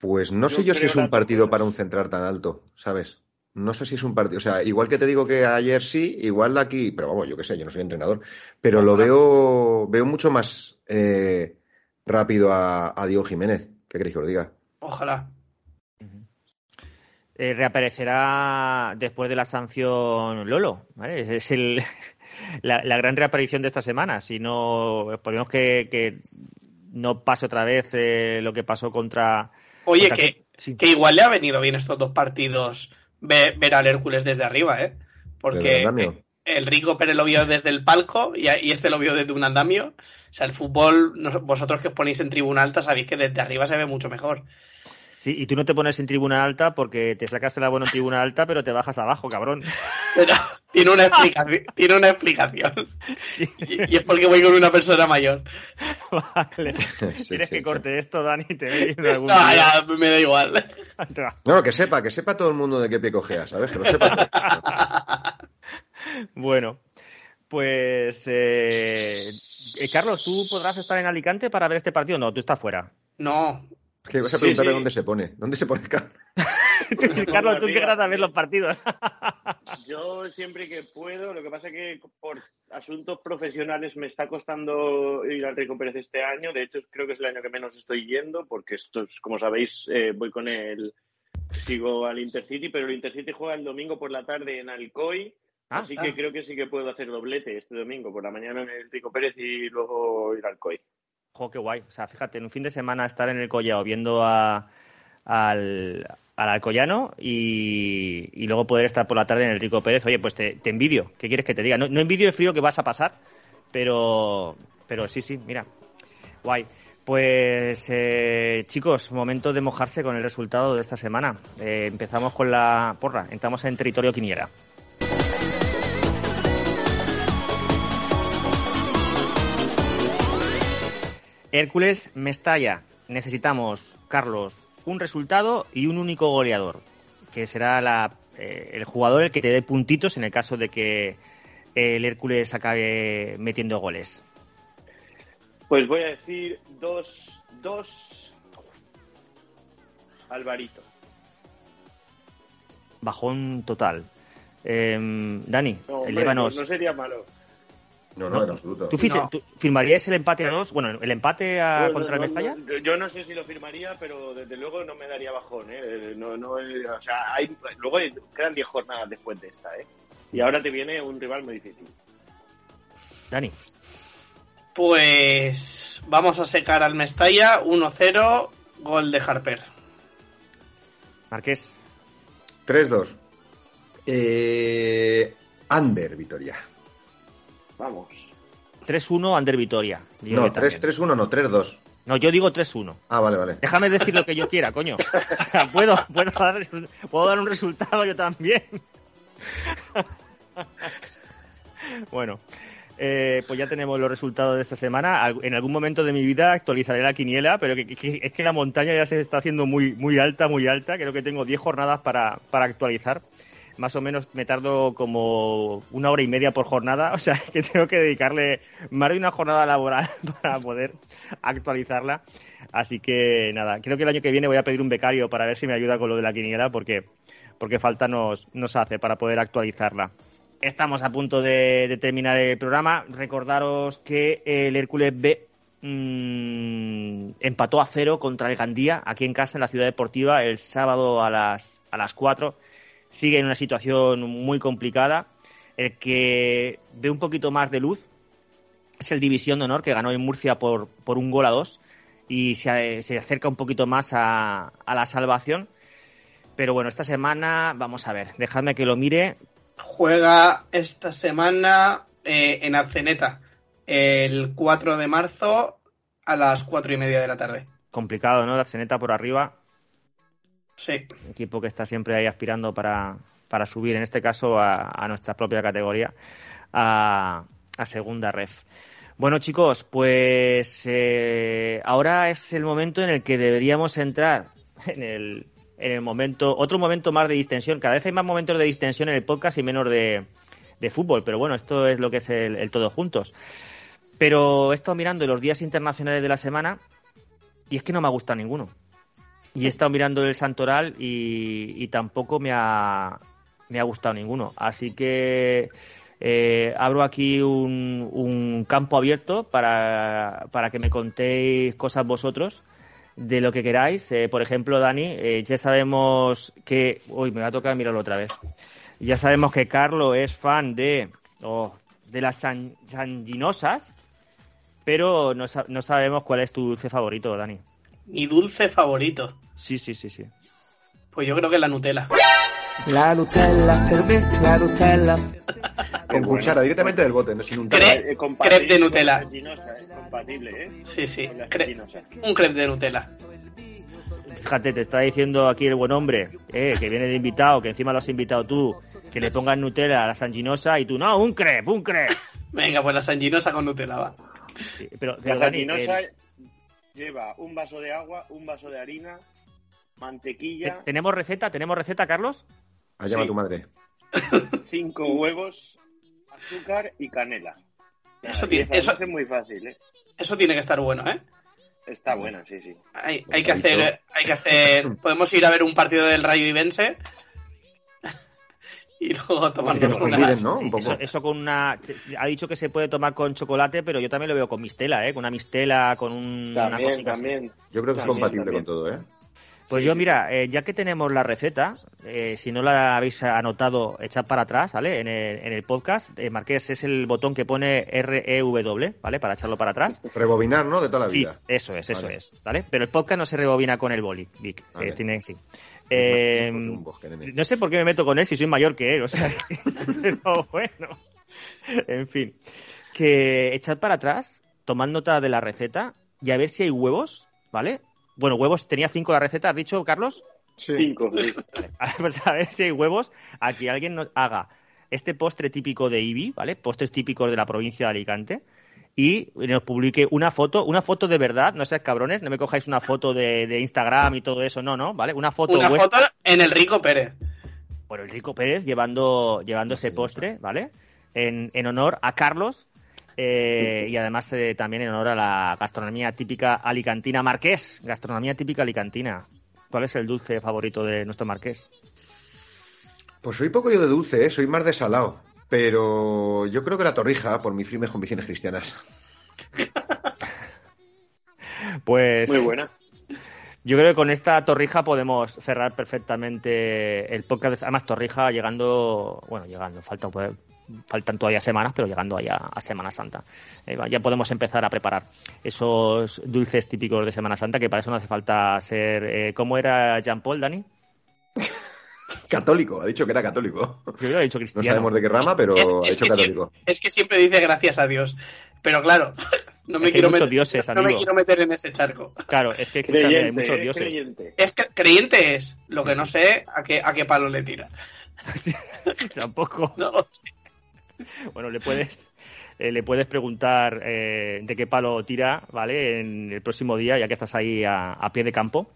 Pues no Yo sé yo si es un partido para un central tan alto, ¿sabes? No sé si es un partido, o sea, igual que te digo que ayer sí, igual aquí, pero vamos, yo qué sé, yo no soy entrenador, pero lo veo, veo mucho más eh, rápido a, a Diego Jiménez. ¿Qué queréis que os diga? Ojalá. Eh, reaparecerá después de la sanción Lolo, ¿vale? Es, es el, *laughs* la, la gran reaparición de esta semana. Si no, esperemos que, que no pase otra vez eh, lo que pasó contra. Oye, que, sí. que igual le ha venido bien estos dos partidos ver, ver al Hércules desde arriba, ¿eh? El Porque el Rico Pérez lo vio desde el palco y, y este lo vio desde un andamio. O sea, el fútbol, no- vosotros que os ponéis en tribuna alta sabéis que desde arriba se ve mucho mejor. Sí, y tú no te pones en tribuna alta porque te sacas el abono en tribuna alta, pero te bajas abajo, cabrón. Pero tiene una explicación. tiene una explicación. Y, y es porque voy con una persona mayor. vale. *laughs* Sí, ¿Quieres sí, que sí. corte esto, Dani? Te veo en *laughs* algún No, ya, me da igual. No, que sepa, que sepa todo el mundo de qué pie cojea, ¿sabes? Que lo sepa. Bueno, pues eh, eh, Carlos, ¿tú podrás estar en Alicante para ver este partido? No, tú estás fuera. No, que vas a preguntarle sí. dónde se pone. ¿Dónde se pone? Carlos? *laughs* *laughs* Carlos, tú arriba. querrás a ver los partidos. *laughs* Yo siempre que puedo, lo que pasa es que por asuntos profesionales me está costando ir al Rico Pérez este año. De hecho, creo que es el año que menos estoy yendo, porque esto es, como sabéis, eh, voy con el. Sigo al Intercity, pero el Intercity juega el domingo por la tarde en Alcoy. Ah, así ah. que creo que sí que puedo hacer doblete este domingo, por la mañana en el Rico Pérez y luego ir al Alcoy. Jo, qué guay. O sea, fíjate, en un fin de semana estar en el Collao viendo a, al, al Alcoyano y, y luego poder estar por la tarde en el Rico Pérez. Oye, pues te, te envidio. ¿Qué quieres que te diga? No, no envidio el frío que vas a pasar, pero, pero sí, sí, mira. Guay. Pues eh, chicos, momento de mojarse con el resultado de esta semana. Eh, empezamos con la porra. Entramos en territorio quiniera. Hércules Mestalla. Necesitamos, Carlos, un resultado y un único goleador, que será la, eh, el jugador el que te dé puntitos en el caso de que el Hércules acabe metiendo goles. Pues voy a decir dos, dos. Alvarito. Bajón total. Em, Dani, No, hombre, elévanos. no, no sería malo. No, no, en absoluto. ¿Tú, No. tú firmarías el empate a dos? Bueno, el empate a- No, contra no, el Mestalla. no, yo no sé si lo firmaría, pero desde luego no me daría bajón. ¿eh? No, no, eh, o sea, hay, luego quedan 10 jornadas después de esta. ¿eh? Y ahora te viene un rival muy difícil. Dani, Pues vamos a secar al Mestalla 1-0, gol de Harper. Marqués, 3-2. Eh, under, Vitoria. Vamos. 3-1 under Vitoria. Digo No, que también. 3-1, no, 3-2. No, yo digo 3-1. Ah, vale, vale. Déjame decir lo que yo quiera, coño. *laughs* Puedo, puedo, dar, puedo dar un resultado yo también. *laughs* bueno, eh, pues ya tenemos los resultados de esta semana. En algún momento de mi vida actualizaré la quiniela, pero que, que- es que la montaña ya se está haciendo muy, muy alta, muy alta. Creo que tengo 10 jornadas para, para actualizar. Más o menos me tardo como una hora y media por jornada, *laughs* o sea que tengo que dedicarle más de una jornada laboral *laughs* para poder actualizarla. Así que nada, creo que el año que viene voy a pedir un becario para ver si me ayuda con lo de la quiniela porque, porque falta nos, nos hace para poder actualizarla. Estamos a punto de, de terminar el programa. Recordaros que el Hércules B mm, empató a cero contra el Gandía aquí en casa en la ciudad deportiva el sábado a las, a las 4. Sigue en una situación muy complicada. El que ve un poquito más de luz es el División de Honor que ganó en Murcia por, por un gol a dos y se, se acerca un poquito más a, a la salvación. Pero bueno, esta semana, vamos a ver, dejadme que lo mire. Juega esta semana eh, en Arceneta el 4 de marzo a las 4 y media de la tarde. Complicado, ¿no? La Arseneta por arriba, Equipo que está siempre ahí aspirando para, para subir, en este caso, a, nuestra propia categoría, a, a segunda ref. Bueno, chicos, pues eh, ahora es el momento en el que deberíamos entrar en el, en el momento, otro momento más de distensión. Cada vez hay más momentos de distensión en el podcast y menos de, de fútbol, pero bueno, esto es lo que es el, el todos juntos. Pero he estado mirando los días internacionales de la semana y es que no me ha gustado ninguno. Y he estado mirando el Santoral y, tampoco me ha, me ha gustado ninguno. Así que eh, abro aquí un, un campo abierto para, para que me contéis cosas vosotros de lo que queráis. Eh, por ejemplo, Dani, eh, ya sabemos que... Uy, me va a tocar mirarlo otra vez. Ya sabemos que Carlos es fan de, oh, de las san- sanginosas, pero no, no sabemos cuál es tu dulce favorito, Dani. Mi dulce favorito. Sí, sí, sí, sí. Pues yo creo que la Nutella. La Nutella la Nutella. *laughs* Con cuchara, directamente del bote, no sin un Cre- Eh, crepe de Nutella. eh, Compatible, ¿eh? Sí, sí. Cre- un crepe de Nutella. Fíjate, te está diciendo aquí el buen hombre, eh, que viene de invitado, que encima lo has invitado tú, que le pongas Nutella a la sanginosa y tú, no, un crepe, un crepe. *laughs* Venga, pues la sanginosa con Nutella va. Sí, Pero, La Dani, el- lleva un vaso de agua, un vaso de harina, ¿te- mantequilla, ¿tenemos receta? ¿Tenemos receta, Carlos? Allá va Sí. tu madre. *coughs* cinco huevos, azúcar y canela. Eso tiene- eso- es muy fácil, ¿eh? Eso tiene que estar bueno, ¿eh? Está buena, sí, sí. Hay, Pues hay que hacer, hay que hacer. Podemos ir a ver un partido del Rayo Ibense y luego Que tomarnos nos una. conviden, ¿no? Sí, Un poco. Eso, eso con una... Ha dicho que se puede tomar con chocolate, pero yo también lo veo con mistela, ¿eh? Con una mistela, con un, una También, cosita así. también. Yo creo que es compatible también. con todo, ¿eh? Pues Sí, yo, sí. mira, eh, ya que tenemos la receta, eh, si no la habéis anotado, echad para atrás, ¿vale? En el, en el podcast, eh, Marqués es el botón que pone REW, ¿vale? Para echarlo para atrás. Rebobinar, ¿no? De toda la Sí, vida. eso es, eso Vale. es, ¿vale? Pero el podcast no se rebobina con el boli, Vic. Vale. eh, tiene, sí. Eh, bosque, nene. no sé por qué me meto con él si soy mayor que él, o sea, *laughs* *laughs* pero bueno. En fin, que echad para atrás, tomad nota de la receta y a ver si hay huevos, ¿vale? Bueno, huevos, tenía cinco la receta, ¿has dicho, Carlos? Sí. Cinco. sí. A ver, pues a ver si hay huevos a que alguien nos haga este postre típico de Ibi, ¿vale? Postres típicos de la provincia de Alicante. Y nos publique una foto, una foto de verdad, no seas cabrones, no me cojáis una foto de, de Instagram y todo eso, no, no, ¿vale? Una foto Una vuestra foto en el Rico Pérez. por el Rico Pérez llevando, llevando ese postre, ¿vale? En, en honor a Carlos eh, y además eh, también en honor a la gastronomía típica alicantina Marqués, gastronomía típica alicantina. ¿Cuál es el dulce favorito de nuestro Marqués? Pues soy poco yo de dulce, ¿eh? Soy más de salado. Pero yo creo que la torrija, por mis firmes convicciones cristianas. *laughs* Pues Muy buena. yo creo que con esta torrija podemos cerrar perfectamente el podcast. Además, torrija llegando, bueno, llegando, falta un faltan todavía semanas, pero llegando allá a Semana Santa. Eh, ya podemos empezar a preparar esos dulces típicos de Semana Santa, que para eso no hace falta ser... Eh, ¿Cómo era Jean Paul, Dani? *laughs* Católico, ha dicho que era católico. Yo hubiera dicho No sabemos de qué rama, pero Es- ha dicho católico. Es que siempre dice gracias a Dios. Pero claro, *laughs* no me, Es que hay quiero, meter, dioses, no me amigo. quiero meter en ese charco. Claro, es que escúchame, hay Creyente, muchos es dioses. creyente. Es que creyente es, lo que no sé a qué, a qué palo le tira. *laughs* Tampoco. *laughs* No lo sé. Bueno, le puedes, eh, le puedes preguntar eh, de qué palo tira, ¿vale? En el próximo día, ya que estás ahí a, a pie de campo,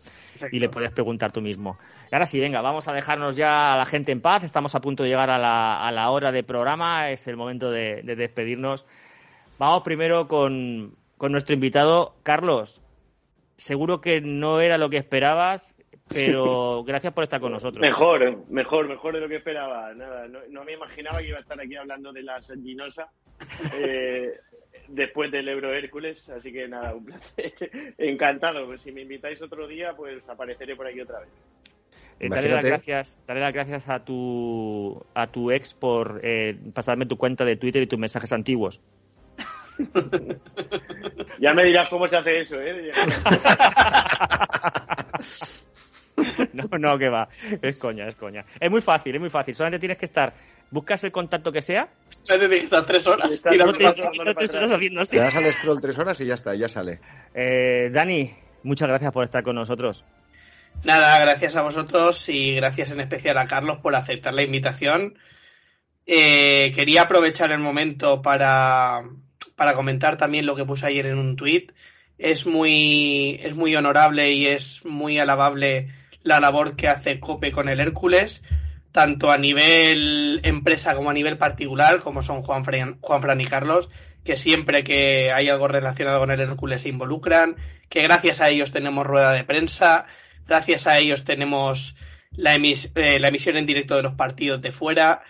y le puedes preguntar tú mismo. Y ahora sí, venga, vamos a dejarnos ya a la gente en paz. Estamos a punto de llegar a la, a la hora de programa. Es el momento de, de despedirnos. Vamos primero con, con nuestro invitado, Carlos. Seguro que no era lo que esperabas, pero *laughs* gracias por estar con nosotros. Mejor, mejor, mejor de lo que esperaba. Nada, no, no me imaginaba que iba a estar aquí hablando de la Sanguinosa eh, después del Euro Hércules, así que nada, un placer. *laughs* Encantado. Pues si me invitáis otro día, pues apareceré por aquí otra vez. Eh, darle las gracias, darle las gracias a tu a tu ex por eh, pasarme tu cuenta de Twitter y tus mensajes antiguos. *laughs* Ya me dirás cómo se hace eso, ¿eh? *laughs* No, no, que va. Es coña, es coña. Es muy fácil, es muy fácil. Solamente tienes que estar, buscas el contacto que sea, estas tres horas. No te- te- te estás atrás. haciendo así. Le das al scroll tres horas y ya está, ya sale. Eh, Dani, muchas gracias por estar con nosotros. Nada, gracias a vosotros y gracias en especial a Carlos por aceptar la invitación. Eh, quería aprovechar el momento para, para comentar también lo que puse ayer en un tuit. Es muy, es muy honorable y es muy alabable la labor que hace COPE con el Hércules, tanto a nivel empresa como a nivel particular, como son Juan Fran, y Carlos, que siempre que hay algo relacionado con el Hércules se involucran, que gracias a ellos tenemos rueda de prensa, gracias a ellos tenemos la, emis- eh, la emisión en directo de los partidos de fuera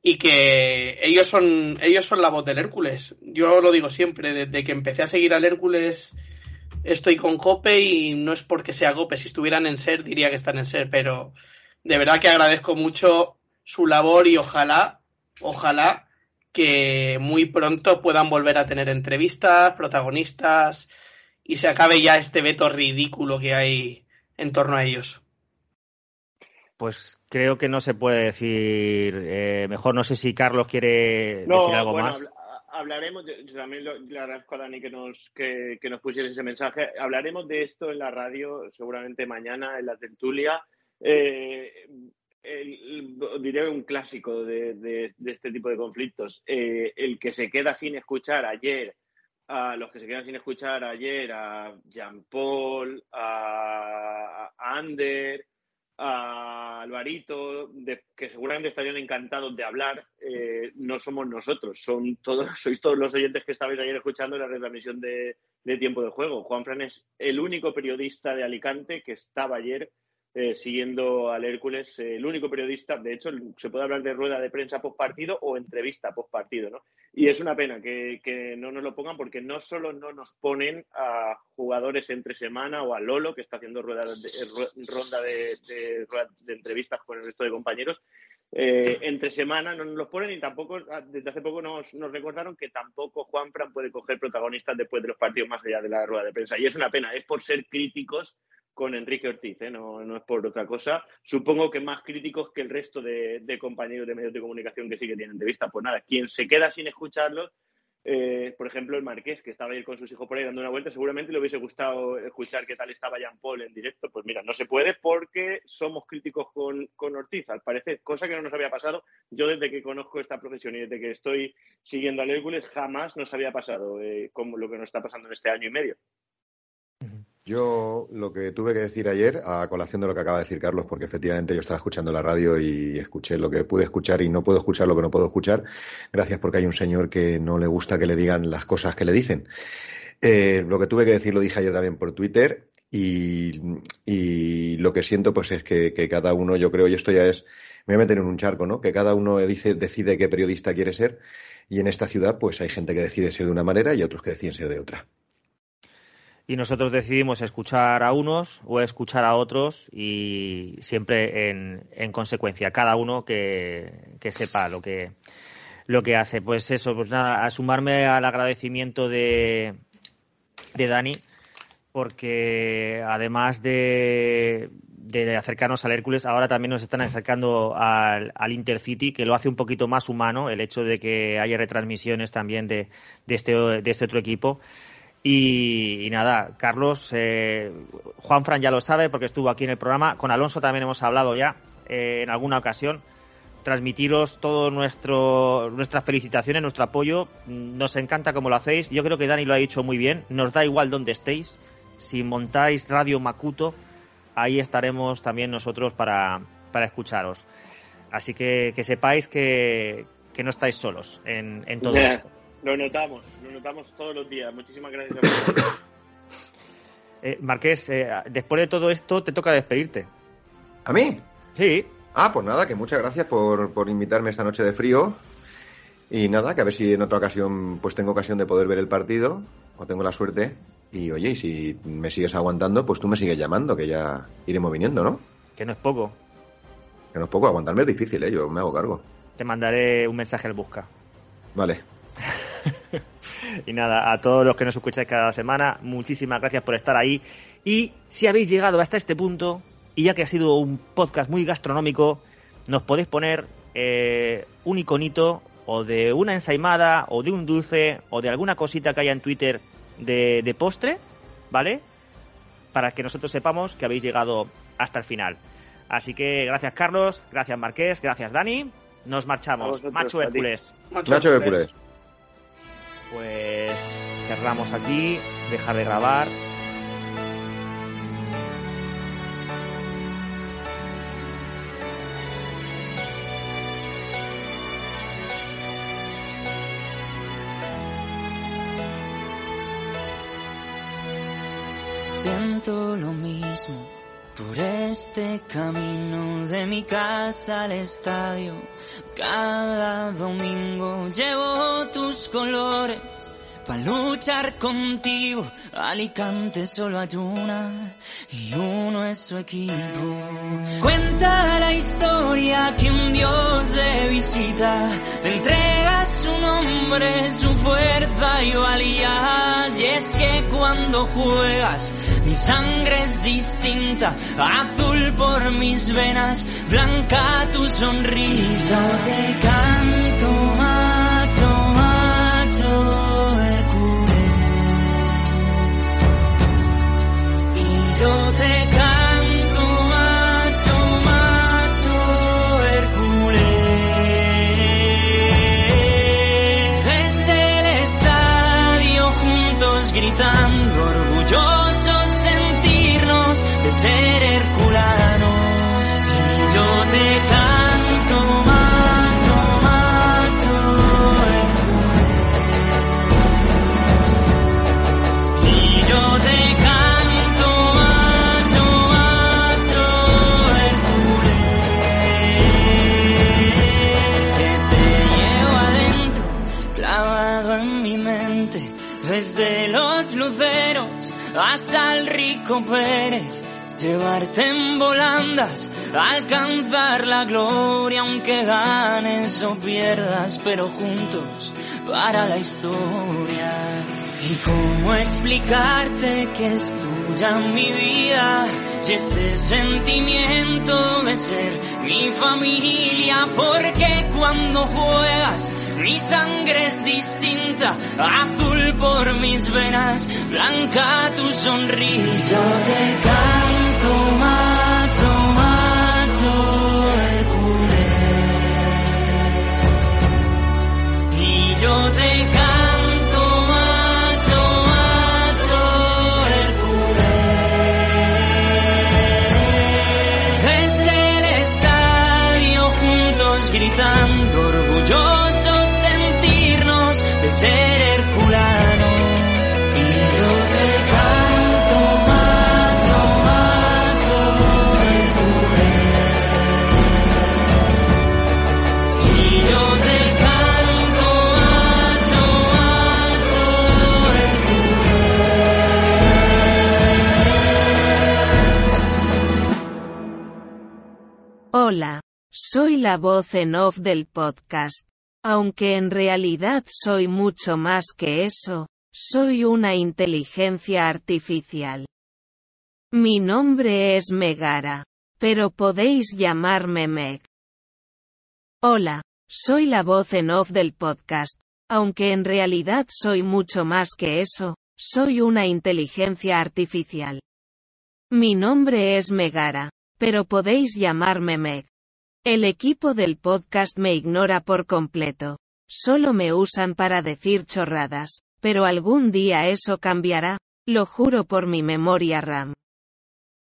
y que ellos son ellos son la voz del Hércules. Yo lo digo siempre, desde que empecé a seguir al Hércules estoy con Cope y no es porque sea Cope, si estuvieran en SER diría que están en SER, pero de verdad que agradezco mucho su labor y ojalá, ojalá que muy pronto puedan volver a tener entrevistas, protagonistas y se acabe ya este veto ridículo que hay en torno a ellos. Pues creo que no se puede decir eh, mejor. No sé si Carlos quiere No, decir algo bueno, más. habla- hablaremos, de- yo también lo- le agradezco a Dani que nos, que, que nos pusiera ese mensaje. Hablaremos de esto en la radio, seguramente mañana en la tertulia. Eh, el- diré un clásico de este tipo de conflictos. Eh, el que se queda sin escuchar ayer, a los que se quedan sin escuchar ayer, a Jean Paul, a, a Ander, a Alvarito, de- que seguramente estarían encantados de hablar, eh, no somos nosotros, son todos, *laughs* sois todos los oyentes que estabais ayer escuchando la retransmisión de, de tiempo de juego. Juan Fran es el único periodista de Alicante que estaba ayer eh, siguiendo al Hércules, eh, el único periodista, de hecho, se puede hablar de rueda de prensa post partido o entrevista post partido, ¿no? Y es una pena que, que no nos lo pongan porque no solo no nos ponen a jugadores entre semana o a Lolo, que está haciendo rueda de, eh, ronda de, de- de entrevistas con el resto de compañeros, eh, entre semana no nos los ponen y tampoco, ah, desde hace poco nos, recordaron que tampoco Juan Fran puede coger protagonistas después de los partidos más allá de la rueda de prensa. Y es una pena, es por ser críticos con Enrique Ortiz, ¿eh? no, no es por otra cosa. Supongo que más críticos que el resto de, de compañeros de medios de comunicación que sí que tienen entrevistas. Pues nada, quien se queda sin escucharlos, eh, por ejemplo, el Marqués, que estaba ahí con sus hijos por ahí dando una vuelta, seguramente le hubiese gustado escuchar qué tal estaba Jean Paul en directo. Pues mira, no se puede porque somos críticos con, con Ortiz, al parecer, cosa que no nos había pasado. Yo desde que conozco esta profesión y desde que estoy siguiendo al Hércules, jamás nos había pasado eh, como lo que nos está pasando en este año y medio. Yo lo que tuve que decir ayer, a colación de lo que acaba de decir Carlos, porque efectivamente yo estaba escuchando la radio y escuché lo que pude escuchar y no puedo escuchar lo que no puedo escuchar, gracias porque hay un señor que no le gusta que le digan las cosas que le dicen. Eh, lo que tuve que decir lo dije ayer también por Twitter y, lo que siento pues es que, que cada uno, yo creo, y esto ya es, me voy a meter en un charco, ¿no? Que cada uno dice, decide qué periodista quiere ser y en esta ciudad pues hay gente que decide ser de una manera y otros que deciden ser de otra. Y nosotros decidimos escuchar a unos o escuchar a otros y siempre en, en consecuencia, cada uno que, que sepa lo que, lo que hace. Pues eso, pues nada, a sumarme al agradecimiento de, de Dani, porque además de, de acercarnos al Hércules, ahora también nos están acercando al, al Intercity, que lo hace un poquito más humano, el hecho de que haya retransmisiones también de, de, este, de este otro equipo. Y, y nada, Carlos, eh, Juan Fran ya lo sabe porque estuvo aquí en el programa. Con Alonso también hemos hablado ya eh, en alguna ocasión. Transmitiros todo nuestro nuestras felicitaciones, nuestro apoyo. Nos encanta como lo hacéis. Yo creo que Dani lo ha dicho muy bien. Nos da igual donde estéis. Si montáis Radio Makuto, ahí estaremos también nosotros para, para escucharos. Así que que sepáis que, que no estáis solos en, en todo esto. Lo notamos, lo notamos todos los días. Muchísimas gracias. a vosotros. *coughs* Eh, Marqués, eh, después de todo esto te toca despedirte. ¿A mí? Sí, Ah, pues nada, que muchas gracias por, por invitarme esta noche de frío. Y nada, que a ver si en otra ocasión pues tengo ocasión de poder ver el partido, o tengo la suerte. Y oye, y si me sigues aguantando, pues tú me sigues llamando, que ya iremos viniendo, ¿no? que no es poco. Que no es poco, aguantarme es difícil, ¿eh? Yo me hago cargo. Te mandaré un mensaje al busca. Vale. *laughs* Y nada, a todos los que nos escucháis cada semana, muchísimas gracias por estar ahí. Y si habéis llegado hasta este punto, y ya que ha sido un podcast muy gastronómico, nos podéis poner eh, un iconito o de una ensaimada o de un dulce o de alguna cosita que haya en Twitter de, de postre, ¿vale? Para que nosotros sepamos que habéis llegado hasta el final. Así que gracias Carlos, gracias Marqués, gracias Dani. Nos marchamos. vosotros, Macho. Hércules. Nacho Hércules. Pues cerramos aquí, dejar de grabar. Siento lo mismo por este camino de mi casa al estadio. Cada domingo llevo tus colores para luchar contigo. Alicante solo hay una y uno es su equipo. Cuenta la historia que un Dios de visita te entrega su nombre, su fuerza y valía. Y es que cuando juegas, mi sangre es distinta, azul por mis venas, blanca tu sonrisa. Te canto, macho, macho. Y Llevarte en volandas, alcanzar la gloria aunque ganes o pierdas, pero juntos para la historia. Y cómo explicarte que es tuya mi vida y este sentimiento de ser mi familia, porque cuando juegas mi sangre es distinta, azul por mis venas, blanca tu sonrisa. Yo te canto, macho, macho, Hércules. Y yo te canto, gritando, orgullosos sentirnos de ser Soy la voz en off del podcast. Aunque en realidad soy mucho más que eso, soy una inteligencia artificial. Mi nombre es Megara, pero podéis llamarme Meg. Hola, soy la voz en off del podcast, aunque en realidad soy mucho más que eso, soy una inteligencia artificial. Mi nombre es Megara, pero podéis llamarme Meg. El equipo del podcast me ignora por completo. Solo me usan para decir chorradas, pero algún día eso cambiará, lo juro por mi memoria RAM.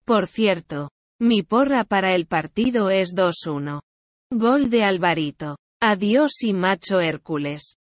Por cierto, mi porra para el partido es 2-1. Gol de Alvarito. Adiós y macho Hércules.